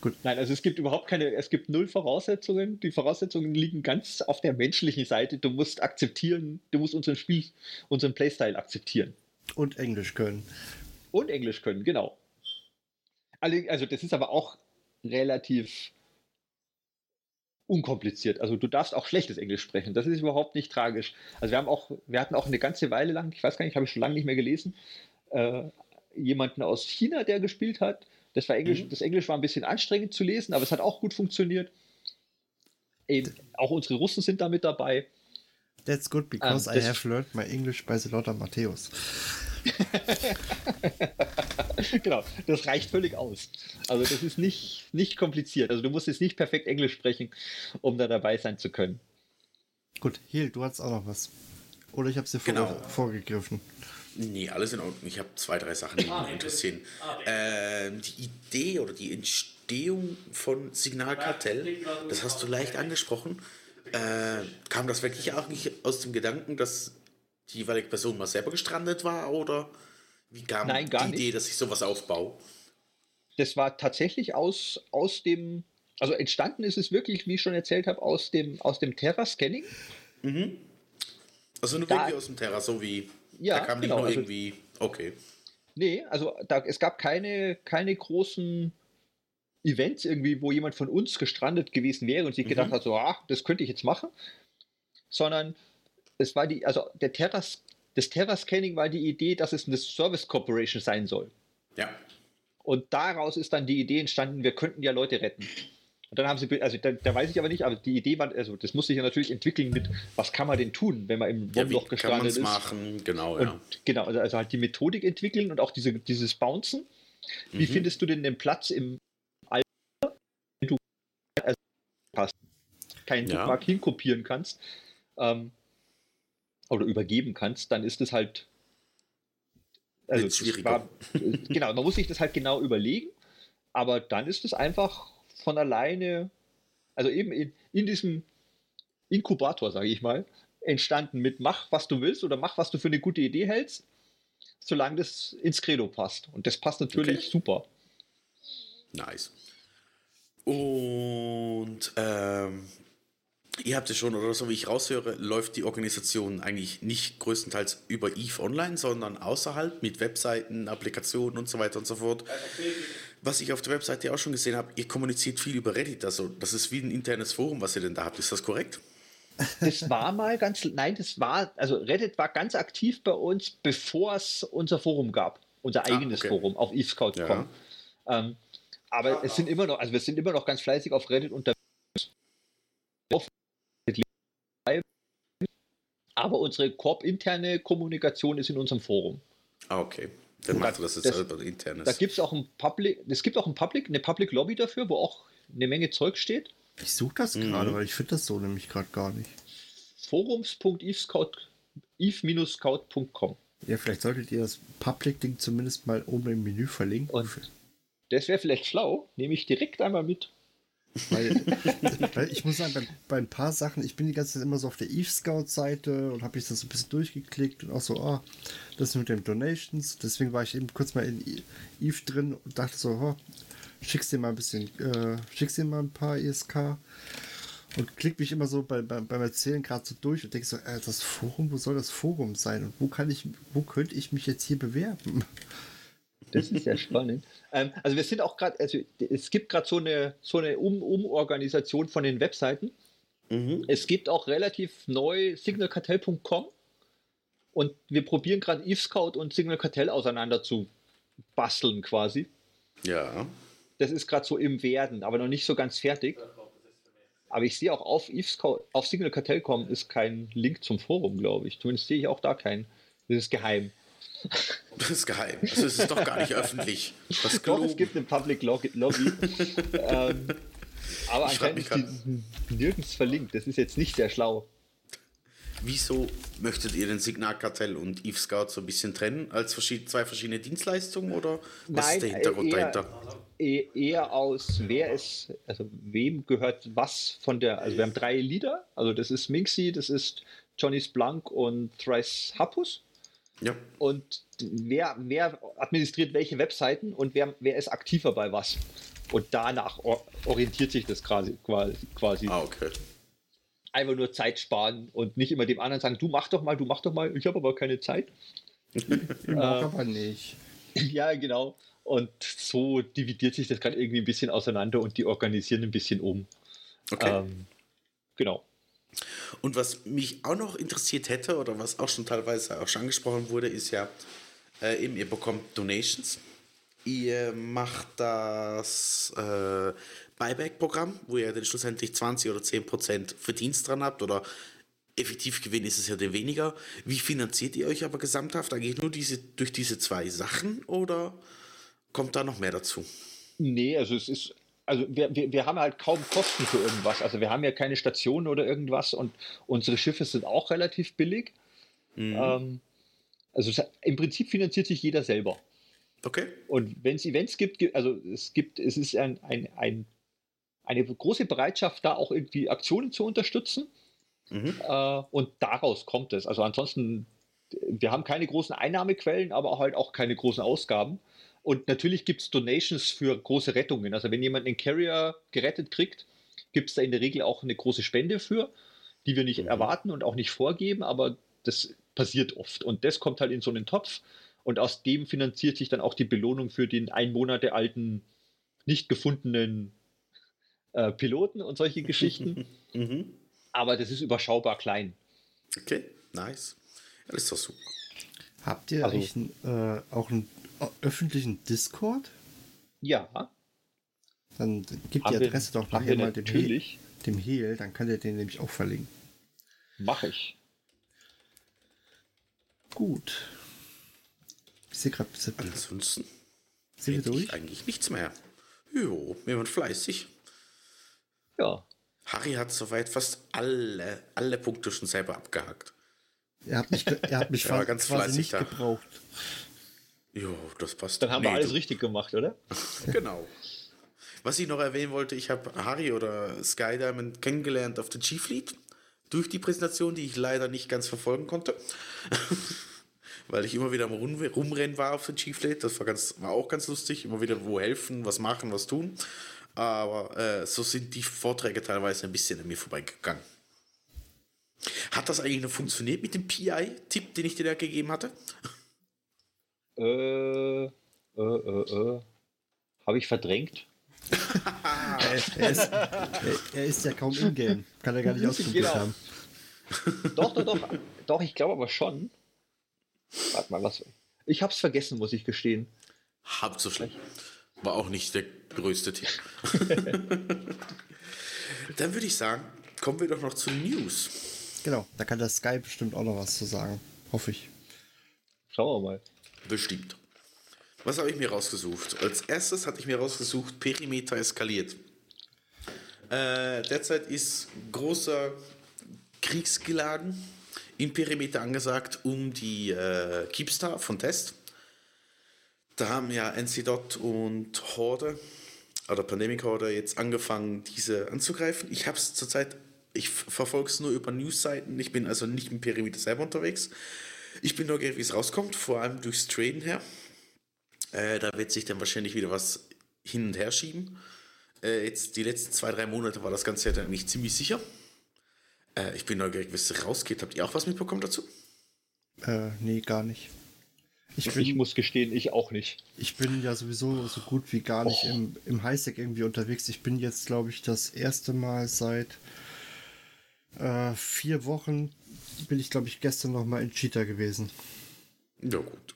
Speaker 3: Gut. Nein, also es gibt überhaupt keine, es gibt null Voraussetzungen. Die Voraussetzungen liegen ganz auf der menschlichen Seite. Du musst akzeptieren, du musst unseren Spiel, unseren Playstyle akzeptieren.
Speaker 1: Und Englisch können.
Speaker 3: Und Englisch können, genau. Also das ist aber auch relativ unkompliziert. Also du darfst auch schlechtes Englisch sprechen. Das ist überhaupt nicht tragisch. Also wir haben auch, wir hatten auch eine ganze Weile lang, ich weiß gar nicht, habe ich schon lange nicht mehr gelesen, äh, jemanden aus China, der gespielt hat. Das war Englisch, mhm. das Englisch war ein bisschen anstrengend zu lesen, aber es hat auch gut funktioniert. Eben, auch unsere Russen sind da mit dabei.
Speaker 1: That's good because um, ähm, I have learned my English by the Lothar Matthäus.
Speaker 3: genau, das reicht völlig aus. Also das ist nicht, nicht kompliziert. Also du musst jetzt nicht perfekt Englisch sprechen, um da dabei sein zu können.
Speaker 1: Gut, Hiel, du hast auch noch was. Oder ich habe sie genau. vor, vorgegriffen.
Speaker 2: Nee, alles in Ordnung. Ich habe zwei, drei Sachen, die mich interessieren. Ähm, die Idee oder die Entstehung von Signalkartell, das hast du leicht angesprochen. Äh, kam das wirklich auch nicht aus dem Gedanken, dass die jeweilige Person mal selber gestrandet war oder wie kam Nein, die Idee, dass ich sowas aufbaue?
Speaker 3: Das war tatsächlich aus, aus dem, also entstanden ist es wirklich, wie ich schon erzählt habe, aus dem, aus dem Terra-Scanning.
Speaker 2: Mhm. Also nur da, wirklich aus dem Terra, so wie, ja, da kam genau, nicht nur also, irgendwie, okay.
Speaker 3: Nee, also da, es gab keine, keine großen Events irgendwie, wo jemand von uns gestrandet gewesen wäre und sich mhm. gedacht hat, so, ah, das könnte ich jetzt machen, sondern es war die, also der Terras, das Terra-Scanning war die Idee, dass es eine Service Corporation sein soll.
Speaker 2: Ja.
Speaker 3: Und daraus ist dann die Idee entstanden, wir könnten ja Leute retten. Und dann haben sie, also da, da weiß ich aber nicht, aber die Idee war, also das musste sich ja natürlich entwickeln mit, was kann man denn tun, wenn man im Wurmloch ja, gestrandet ist.
Speaker 2: machen, genau,
Speaker 3: und, ja. Genau, also, also, halt die Methodik entwickeln und auch diese, dieses Bouncen. Wie mhm. findest du denn den Platz im Alter, wenn du also, keinen ja. Bookmark hinkopieren kannst? Ähm, oder übergeben kannst, dann ist es halt.
Speaker 2: Also schwieriger. War,
Speaker 3: genau, man muss sich das halt genau überlegen, aber dann ist es einfach von alleine, also eben in, in diesem Inkubator, sage ich mal, entstanden mit mach, was du willst oder mach, was du für eine gute Idee hältst, solange das ins Credo passt. Und das passt natürlich okay. super.
Speaker 2: Nice. Und ähm, Ihr habt es schon, oder so wie ich raushöre, läuft die Organisation eigentlich nicht größtenteils über EVE Online, sondern außerhalb mit Webseiten, Applikationen und so weiter und so fort. Was ich auf der Webseite auch schon gesehen habe, ihr kommuniziert viel über Reddit, also das ist wie ein internes Forum, was ihr denn da habt. Ist das korrekt?
Speaker 3: Das war mal ganz, nein, das war, also Reddit war ganz aktiv bei uns, bevor es unser Forum gab, unser eigenes
Speaker 2: okay.
Speaker 3: Forum auf evescout.com. Ähm, aber es sind immer noch, also wir sind immer noch ganz fleißig auf Reddit unterwegs. Aber unsere Corp-interne Kommunikation ist in unserem Forum.
Speaker 2: Ah, okay. Dann macht das jetzt
Speaker 3: Das-
Speaker 2: selber internes.
Speaker 3: Da gibt es auch ein Public, es gibt auch ein Public, eine Public Lobby dafür, wo auch eine Menge Zeug steht.
Speaker 1: Ich suche das gerade, weil ich finde das so nämlich gerade gar nicht.
Speaker 3: forums.eve-scout.com.
Speaker 1: Ja, vielleicht solltet ihr das Public-Ding zumindest mal oben im Menü verlinken.
Speaker 3: Und das wäre vielleicht schlau, nehme ich direkt einmal mit.
Speaker 1: Weil, weil ich muss sagen, bei, bei ein paar Sachen, ich bin die ganze Zeit immer so auf der Eve Scout-Seite und habe ich das so ein bisschen durchgeklickt und auch so, ah, das mit den Donations. Deswegen war ich eben kurz mal in Eve drin und dachte so, oh, schickst dir mal ein bisschen, äh, schickst dir mal ein paar ISK. Und klick mich immer so bei, bei, beim Erzählen gerade so durch und denke so, äh, das Forum, wo soll das Forum sein? Und wo kann ich, wo könnte ich mich jetzt hier bewerben?
Speaker 3: Das ist ja spannend. Ähm, also wir sind auch gerade, also es gibt gerade so eine, so eine um Umorganisation von den Webseiten. Es gibt auch relativ neu signalkartell.com und wir probieren gerade Eve Scout und Signal Kartell auseinander zu basteln quasi.
Speaker 2: ja.
Speaker 3: Das ist gerade so im Werden, aber noch nicht so ganz fertig. Aber ich sehe auch auf Eve Scout, auf Signal Kartell.com ist kein Link zum Forum, glaube ich. Zumindest sehe ich auch da keinen. Das ist geheim.
Speaker 2: Das ist geheim. Es ist doch gar nicht öffentlich. Was
Speaker 3: Doch, es gibt eine Public Lobby. ähm, aber
Speaker 2: Ich
Speaker 3: anscheinend ist die nirgends verlinkt. Das ist jetzt nicht sehr schlau.
Speaker 2: Wieso möchtet ihr den Signalkartell und Eve Scout so ein bisschen trennen als zwei verschiedene Dienstleistungen oder was ist der Hintergrund
Speaker 3: eher,
Speaker 2: dahinter?
Speaker 3: eh- Eher aus, wer ist, also wem gehört was von der, also wir haben drei Lieder, also das ist Minxie, das ist Johnny's Blank und Thrice Happus.
Speaker 2: Ja.
Speaker 3: Und wer, wer administriert welche Webseiten und wer, wer ist aktiver bei was? Und danach or orientiert sich das quasi. quasi.
Speaker 2: Ah, okay.
Speaker 3: Einfach nur Zeit sparen und nicht immer dem anderen sagen, du mach doch mal, du mach doch mal, ich habe aber keine Zeit.
Speaker 1: Ich mag aber nicht.
Speaker 3: Ja, genau. Und so dividiert sich das gerade irgendwie ein bisschen auseinander und die organisieren ein bisschen um.
Speaker 2: Okay.
Speaker 3: Ähm, genau.
Speaker 2: Und was mich auch noch interessiert hätte, oder was auch schon teilweise auch schon angesprochen wurde, ist ja, äh, eben, ihr bekommt Donations. Ihr macht das äh, Buyback-Programm, wo ihr dann schlussendlich 20 oder 10 Prozent Verdienst dran habt, oder effektiv Gewinn ist es ja dann weniger. Wie finanziert ihr euch aber gesamthaft? Eigentlich nur diese, durch diese zwei Sachen oder kommt da noch mehr dazu?
Speaker 3: Nee, also es ist, also wir, wir, wir haben halt kaum Kosten für irgendwas. Also wir haben ja keine Stationen oder irgendwas und unsere Schiffe sind auch relativ billig. Ähm, also im Prinzip finanziert sich jeder selber.
Speaker 2: Okay.
Speaker 3: Und wenn es Events gibt, gi- also es gibt, es ist ein, ein, ein, eine große Bereitschaft, da auch irgendwie Aktionen zu unterstützen. Äh, und daraus kommt es. Also ansonsten, wir haben keine großen Einnahmequellen, aber halt auch keine großen Ausgaben. Und natürlich gibt es Donations für große Rettungen. Also wenn jemand einen Carrier gerettet kriegt, gibt es da in der Regel auch eine große Spende für, die wir nicht erwarten und auch nicht vorgeben, aber das passiert oft. Und das kommt halt in so einen Topf. Und aus dem finanziert sich dann auch die Belohnung für den ein Monate alten, nicht gefundenen äh, Piloten und solche Geschichten.
Speaker 2: Mhm.
Speaker 3: Aber das ist überschaubar klein.
Speaker 2: Okay, nice. Ja, das ist doch super.
Speaker 1: Habt ihr
Speaker 3: Also-
Speaker 1: eigentlich äh, auch einen ö- öffentlichen Discord?
Speaker 3: Ja,
Speaker 1: Dann gibt die
Speaker 3: haben wir,
Speaker 1: Adresse doch nachher
Speaker 3: wir
Speaker 1: mal dem, He
Speaker 3: natürlich.
Speaker 1: dem Hehl, dann kann der den nämlich auch verlinken.
Speaker 3: Mache ich.
Speaker 1: Gut. Ich sehe gerade, sind
Speaker 2: Ansonsten
Speaker 1: wir
Speaker 2: hätte ich
Speaker 1: durch?
Speaker 2: eigentlich nichts mehr. Jo, wir waren fleißig.
Speaker 3: Ja.
Speaker 2: Harry hat soweit fast alle, alle Punkte schon selber abgehakt.
Speaker 1: Er hat mich, er hat mich
Speaker 2: Er war
Speaker 1: fa-
Speaker 2: ganz
Speaker 1: quasi
Speaker 2: fleißig
Speaker 1: nicht
Speaker 2: da.
Speaker 1: gebraucht.
Speaker 2: Jo, das passt.
Speaker 3: Dann haben wir
Speaker 2: Nee,
Speaker 3: alles
Speaker 2: du-
Speaker 3: richtig gemacht, oder?
Speaker 2: Genau. Was ich noch erwähnen wollte, ich habe Harry oder Sky Diamond kennengelernt auf der G-Fleet durch die Präsentation, die ich leider nicht ganz verfolgen konnte. Weil ich immer wieder am Rum Rumrennen war auf der G-Fleet. Das war, ganz, war auch ganz lustig. Immer wieder wo helfen, was machen, was tun. Aber äh, so sind die Vorträge teilweise ein bisschen an mir vorbeigegangen. Hat das eigentlich noch funktioniert mit dem PI-Tipp, den ich dir da gegeben hatte?
Speaker 3: Äh, äh, äh, äh. Habe ich verdrängt?
Speaker 1: Er, er, ist, er, er ist ja kaum in-game. Kann er gar nicht ausprobiert
Speaker 3: Genau.
Speaker 1: haben.
Speaker 3: doch, doch, doch. Doch, ich glaube aber schon. Warte mal, was. Ich hab's vergessen, muss ich gestehen.
Speaker 2: Halb so schlecht. War auch nicht der größte Tipp. Dann würde ich sagen, kommen wir doch noch zu News.
Speaker 1: Genau, da kann der Sky bestimmt auch noch was zu sagen. Hoffe ich.
Speaker 3: Schauen wir mal.
Speaker 2: Bestimmt. Was habe ich mir rausgesucht? Als erstes hatte ich mir rausgesucht, Perimeter eskaliert. Äh, derzeit ist großer Kriegsgeladen im Perimeter angesagt um die äh, Keepstar von Test. Da haben ja NC und Horde oder Pandemic Horde jetzt angefangen, diese anzugreifen. Ich habe es zurzeit, ich verfolge es nur über Newsseiten. Ich bin also nicht im Perimeter selber unterwegs. Ich bin neugierig, wie es rauskommt, vor allem durchs Traden her. Äh, da wird sich dann wahrscheinlich wieder was hin und her schieben. Äh, jetzt die letzten zwei, drei Monate war das Ganze ja dann nicht ziemlich sicher. Äh, ich bin neugierig, wie es rausgeht. Habt ihr auch was mitbekommen dazu?
Speaker 1: Äh, nee, gar nicht.
Speaker 3: Ich, bin, ich muss gestehen, ich auch nicht.
Speaker 1: Ich bin ja sowieso so gut wie gar nicht oh. im, im Highsec irgendwie unterwegs. Ich bin jetzt, glaube ich, das erste Mal seit äh, vier Wochen bin ich, glaube ich, gestern noch mal in Cheetah gewesen.
Speaker 2: Ja, gut.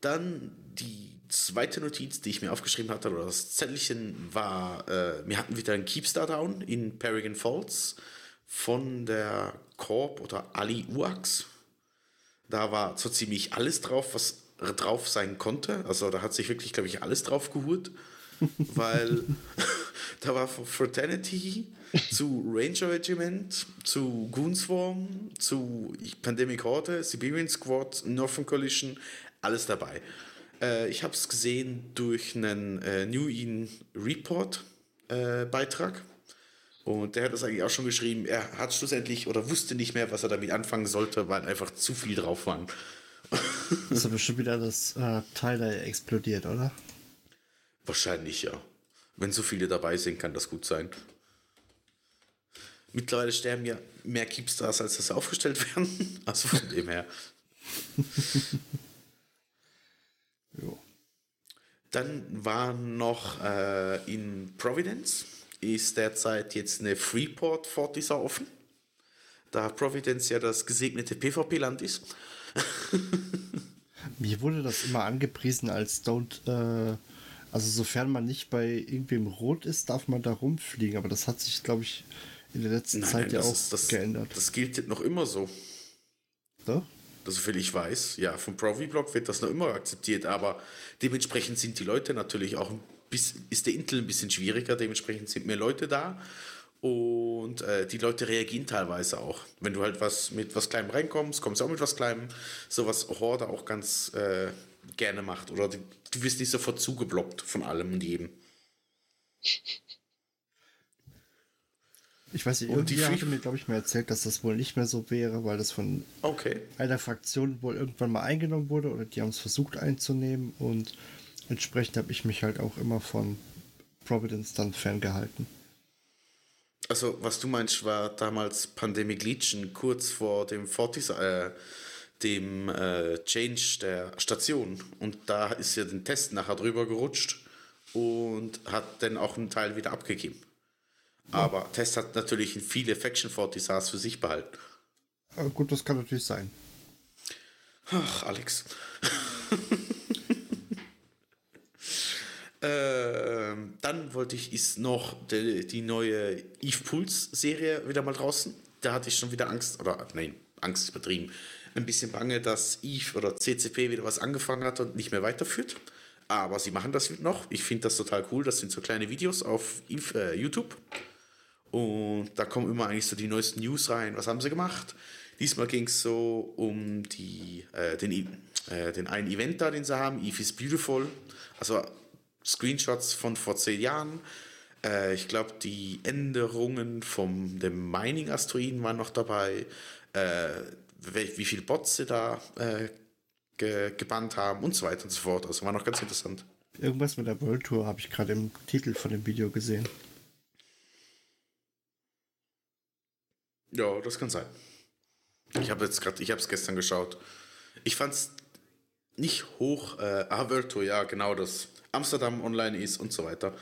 Speaker 2: Dann die zweite Notiz, die ich mir aufgeschrieben hatte, oder das Zettelchen, war, äh, wir hatten wieder einen Keepstar Down in Paragon Falls von der Corp oder Ali Uax. Da war so ziemlich alles drauf, was drauf sein konnte. Also da hat sich wirklich, glaube ich, alles drauf geholt. Weil da war von Fraternity zu Ranger Regiment, zu Goonswarm, zu Pandemic Horde, Siberian Squad, Northern Coalition, alles dabei. Äh, ich habe es gesehen durch einen äh, New In Report äh, Beitrag. Und der hat das eigentlich auch schon geschrieben. Er hat schlussendlich oder wusste nicht mehr, was er damit anfangen sollte, weil einfach zu viel drauf waren.
Speaker 1: Das ist aber bestimmt wieder das äh, Teil explodiert, oder?
Speaker 2: Wahrscheinlich ja. Wenn so viele dabei sind, kann das gut sein. Mittlerweile sterben ja mehr Keepstars, als das aufgestellt werden. Also von dem her. jo. Dann war noch äh, in Providence ist derzeit jetzt eine Freeport Fortisa offen. Da Providence ja das gesegnete PvP-Land ist.
Speaker 1: Mir wurde das immer angepriesen als Don't, äh, also sofern man nicht bei irgendwem rot ist, darf man da rumfliegen. Aber das hat sich, glaube ich, in der letzten nein, Zeit nein, ja auch
Speaker 2: ist, das,
Speaker 1: geändert.
Speaker 2: Das gilt noch immer so.
Speaker 1: So?
Speaker 2: Soviel ich weiß, ja, vom Provi-Blog wird das noch immer akzeptiert, aber dementsprechend sind die Leute natürlich auch ein ist der Intel ein bisschen schwieriger, dementsprechend sind mehr Leute da. Und äh, die Leute reagieren teilweise auch. Wenn du halt was mit was Kleinem reinkommst, kommst du auch mit was Kleinem. So was Horde auch ganz äh, gerne macht. Oder du, du wirst nicht sofort zugeblockt von allem und jedem.
Speaker 1: Ich weiß nicht, und die hatte mir, glaube ich, mal erzählt, dass das wohl nicht mehr so wäre, weil das von
Speaker 2: okay.
Speaker 1: einer Fraktion wohl irgendwann mal eingenommen wurde oder die haben es versucht einzunehmen und entsprechend habe ich mich halt auch immer von Providence dann ferngehalten.
Speaker 2: Also, was du meinst, war damals Pandemic Legion kurz vor dem Fortis, äh, dem äh, Change der Station. Und da ist ja den Test nachher drüber gerutscht und hat dann auch einen Teil wieder abgegeben. Ja. Aber Test hat natürlich viele Faction Fortisars für sich behalten.
Speaker 1: Ja, gut, das kann natürlich sein.
Speaker 2: Ach, Alex. Ähm, dann wollte ich, ist noch die, die neue Eve Pulse Serie wieder mal draußen. Da hatte ich schon wieder Angst, oder nein, Angst ist übertrieben. Ein bisschen bange, dass Eve oder CCP wieder was angefangen hat und nicht mehr weiterführt. Aber sie machen das noch. Ich finde das total cool. Das sind so kleine Videos auf Eve, äh, YouTube. Und da kommen immer eigentlich so die neuesten News rein. Was haben sie gemacht? Diesmal ging es so um die, äh, den, äh, den einen Event da, den sie haben. Eve is Beautiful. Also Screenshots von vor zehn Jahren. Äh, ich glaube, die Änderungen vom dem Mining-Asteroiden waren noch dabei. Äh, wie viele Bots sie da äh, ge gebannt haben und so weiter und so fort. Also war noch ganz interessant.
Speaker 1: Irgendwas mit der World Tour habe ich gerade im Titel von dem Video gesehen.
Speaker 2: Ja, das kann sein. Ich habe jetzt gerade, ich habe es gestern geschaut. Ich fand es nicht hoch. Äh, ah, World Tour, ja, genau das. Amsterdam online ist und so weiter.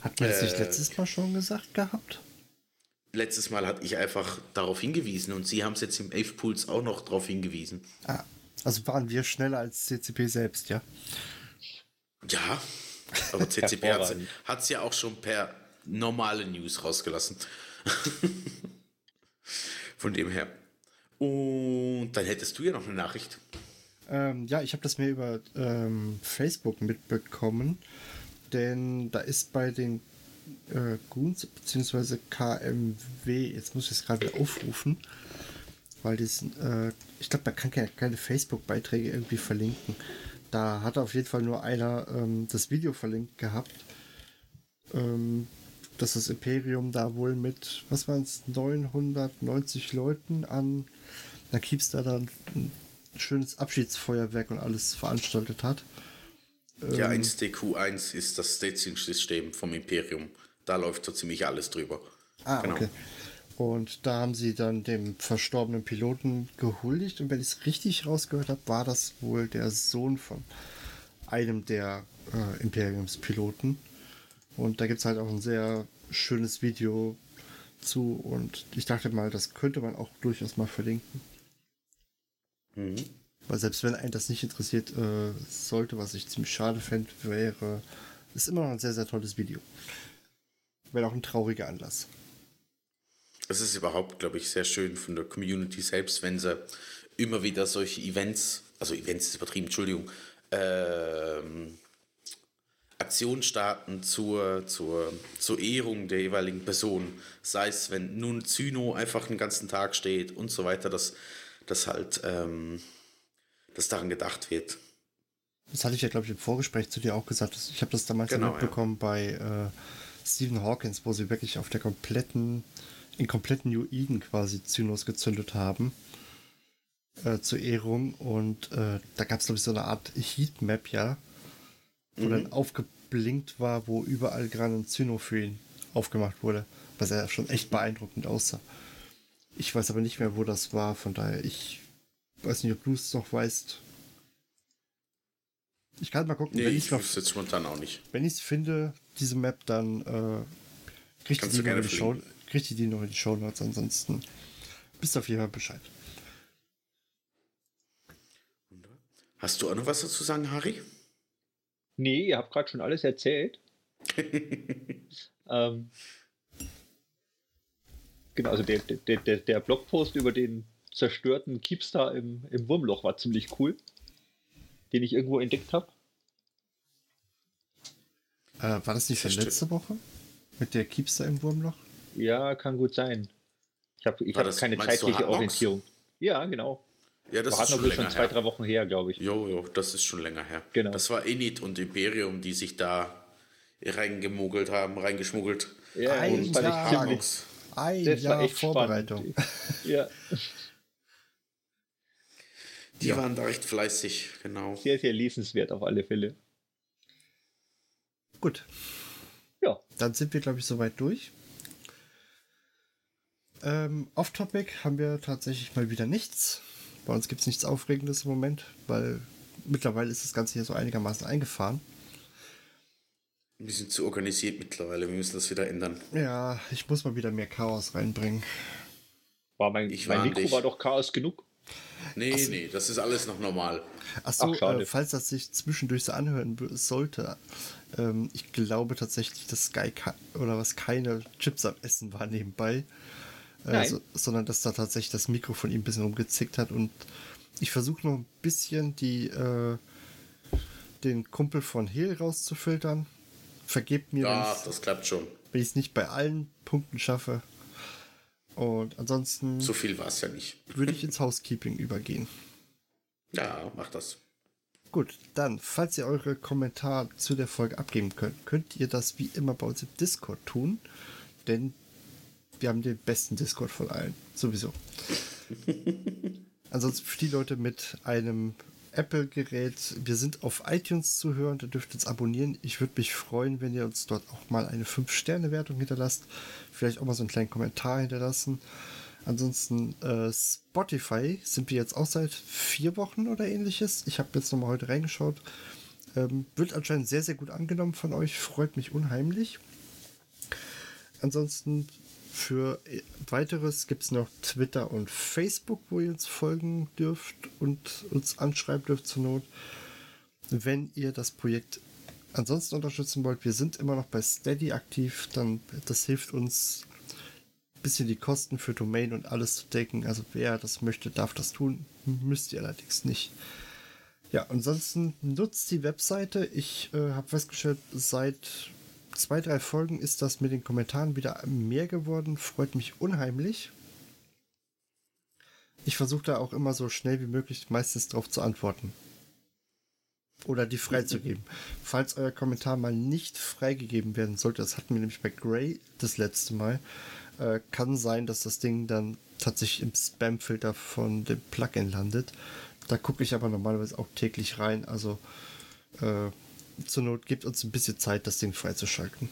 Speaker 1: Hat man das äh, nicht letztes Mal schon gesagt gehabt?
Speaker 2: Letztes Mal hatte ich einfach darauf hingewiesen und Sie haben es jetzt im Ave Pools auch noch darauf hingewiesen.
Speaker 1: Ah, also waren wir schneller als CCP selbst, ja?
Speaker 2: Ja, aber CCP hat es ja auch schon per normale News rausgelassen. Von dem her. Und dann hättest du ja noch eine Nachricht.
Speaker 1: Ähm, ja, ich habe das mir über ähm, Facebook mitbekommen, denn da ist bei den äh, Goons bzw. KMW, jetzt muss ich es gerade aufrufen, weil das, äh, ich glaube, man kann keine, keine Facebook-Beiträge irgendwie verlinken. Da hat auf jeden Fall nur einer ähm, das Video verlinkt gehabt, ähm, dass das Imperium da wohl mit, was waren es, 990 Leuten an da Keepstar dann ein schönes Abschiedsfeuerwerk und alles veranstaltet hat.
Speaker 2: Ja, 1DQ1 ähm, ist das Staging-System vom Imperium. Da läuft so ziemlich alles drüber.
Speaker 1: Ah, genau. okay. Und da haben sie dann dem verstorbenen Piloten gehuldigt. Und wenn ich es richtig rausgehört habe, war das wohl der Sohn von einem der äh, Imperiumspiloten. Und da gibt es halt auch ein sehr schönes Video zu. Und ich dachte mal, das könnte man auch durchaus mal verlinken. Mhm. Weil selbst wenn einen das nicht interessiert äh, sollte, was ich ziemlich schade fände, wäre, ist immer noch ein sehr, sehr tolles Video. Wäre auch ein trauriger Anlass.
Speaker 2: Es ist überhaupt, glaube ich, sehr schön von der Community selbst, wenn sie immer wieder solche Events, also Events ist übertrieben, Entschuldigung, ähm, Aktionen starten zur, zur, zur Ehrung der jeweiligen Person. Sei es, wenn nun Zyno einfach den ganzen Tag steht und so weiter, dass, dass halt ähm, dass daran gedacht wird.
Speaker 1: Das hatte ich ja, glaube ich, im Vorgespräch zu dir auch gesagt. Ich habe das damals genau, mitbekommen ja. bei äh, Stephen Hawkins, wo sie wirklich auf der kompletten in kompletten New Eden quasi Zynos gezündet haben äh, zur Ehrung. Und äh, da gab es, glaube ich, so eine Art Heatmap, ja, wo mhm. dann aufgeblinkt war, wo überall gerade ein Zyno für ihn aufgemacht wurde, was ja schon echt beeindruckend aussah. Ich weiß aber nicht mehr, wo das war, von daher, ich weiß nicht, ob du es noch weißt. Ich kann mal gucken.
Speaker 2: Nee, wenn ich es jetzt spontan auch nicht.
Speaker 1: Wenn ich es finde, diese Map, dann äh, kriegt ihr die noch in die Show kriegt ihr die noch in die Show Notes. Ansonsten bist du auf jeden Fall Bescheid.
Speaker 2: Hast du auch noch was dazu sagen, Harry?
Speaker 3: Nee, ihr habt gerade schon alles erzählt. ähm, genau, also der, der, der, der Blogpost über den zerstörten Keepstar im, im Wurmloch war ziemlich cool, den ich irgendwo entdeckt habe.
Speaker 1: Äh, war das nicht von letzte Woche? Mit der Keepstar im Wurmloch?
Speaker 3: Ja, kann gut sein. Ich habe ich hab keine zeitliche Orientierung. Ja, genau.
Speaker 2: Ja, das ist schon, länger
Speaker 3: schon zwei, her. drei Wochen her, glaube ich.
Speaker 2: Jo, jo, das ist schon länger her.
Speaker 3: Genau.
Speaker 2: Das war Enid und Imperium, die sich da reingemogelt haben, reingeschmuggelt.
Speaker 1: Ja, ein das Jahr, ziemlich, ein das Jahr war echt Vorbereitung.
Speaker 3: ja.
Speaker 2: Die ja. waren da recht fleißig, genau.
Speaker 3: Sehr, sehr lesenswert auf alle Fälle.
Speaker 1: Gut. Ja. Dann sind wir, glaube ich, soweit durch. Ähm, Off-Topic haben wir tatsächlich mal wieder nichts. Bei uns gibt es nichts Aufregendes im Moment, weil mittlerweile ist das Ganze hier so einigermaßen eingefahren.
Speaker 2: Wir sind zu organisiert mittlerweile, wir müssen das wieder ändern.
Speaker 1: Ja, ich muss mal wieder mehr Chaos reinbringen.
Speaker 3: War mein, ich mein Mikro dich. war doch Chaos genug.
Speaker 2: Nee, so. nee, das ist alles noch normal.
Speaker 1: Achso, Ach, äh, falls das sich zwischendurch so anhören sollte, ähm, ich glaube tatsächlich, dass Sky oder was keine Chips am Essen war nebenbei. Äh, so, sondern dass da tatsächlich das Mikro von ihm ein bisschen rumgezickt hat und ich versuche noch ein bisschen die äh, den Kumpel von Hehl rauszufiltern. Vergebt mir,
Speaker 2: ja, das klappt schon.
Speaker 1: Wenn ich es nicht bei allen Punkten schaffe. Und ansonsten.
Speaker 2: So viel war es ja nicht.
Speaker 1: würde ich ins Housekeeping übergehen.
Speaker 2: Ja, mach das.
Speaker 1: Gut, dann, falls ihr eure Kommentare zu der Folge abgeben könnt, könnt ihr das wie immer bei uns im Discord tun. Denn wir haben den besten Discord von allen. Sowieso. Ansonsten für die Leute mit einem Apple-Gerät, wir sind auf iTunes zu hören, da dürft ihr uns abonnieren. Ich würde mich freuen, wenn ihr uns dort auch mal eine 5-Sterne-Wertung hinterlasst. Vielleicht auch mal so einen kleinen Kommentar hinterlassen. Ansonsten äh, Spotify sind wir jetzt auch seit vier Wochen oder ähnliches. Ich habe jetzt nochmal heute reingeschaut. Ähm, wird anscheinend sehr, sehr gut angenommen von euch. Freut mich unheimlich. Ansonsten für weiteres gibt es noch Twitter und Facebook, wo ihr uns folgen dürft und uns anschreiben dürft zur Not. Wenn ihr das Projekt ansonsten unterstützen wollt, wir sind immer noch bei Steady aktiv, dann das hilft uns ein bisschen die Kosten für Domain und alles zu decken. Also wer das möchte, darf das tun, müsst ihr allerdings nicht. Ja, ansonsten nutzt die Webseite. Ich äh, habe festgestellt, seit zwei, drei Folgen ist das mit den Kommentaren wieder mehr geworden. Freut mich unheimlich. Ich versuche da auch immer so schnell wie möglich meistens darauf zu antworten. Oder die freizugeben. Falls euer Kommentar mal nicht freigegeben werden sollte, das hatten wir nämlich bei Gray das letzte Mal, äh, kann sein, dass das Ding dann tatsächlich im Spam-Filter von dem Plugin landet. Da gucke ich aber normalerweise auch täglich rein. Also äh, zur Not gibt uns ein bisschen Zeit, das Ding freizuschalten.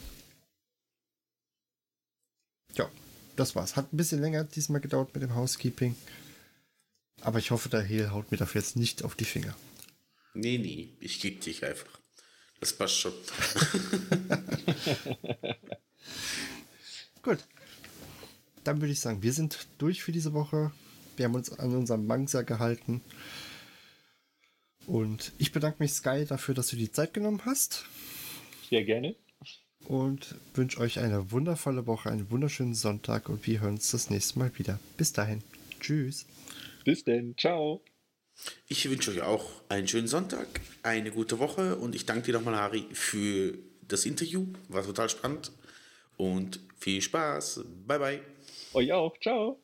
Speaker 1: Ja, das war's. Hat ein bisschen länger diesmal gedauert mit dem Housekeeping. Aber ich hoffe, der Hehl haut mir dafür jetzt nicht auf die Finger.
Speaker 2: Nee, nee, ich gebe dich einfach. Das passt schon.
Speaker 1: Gut. Dann würde ich sagen, wir sind durch für diese Woche. Wir haben uns an unserem Mangsa gehalten. Und ich bedanke mich, Sky, dafür, dass du die Zeit genommen hast.
Speaker 3: Sehr gerne.
Speaker 1: Und wünsche euch eine wundervolle Woche, einen wunderschönen Sonntag und wir hören uns das nächste Mal wieder. Bis dahin. Tschüss.
Speaker 3: Bis denn. Ciao.
Speaker 2: Ich wünsche euch auch einen schönen Sonntag, eine gute Woche und ich danke dir nochmal, Harry, für das Interview. War total spannend und viel Spaß. Bye, bye.
Speaker 3: Euch auch. Ciao.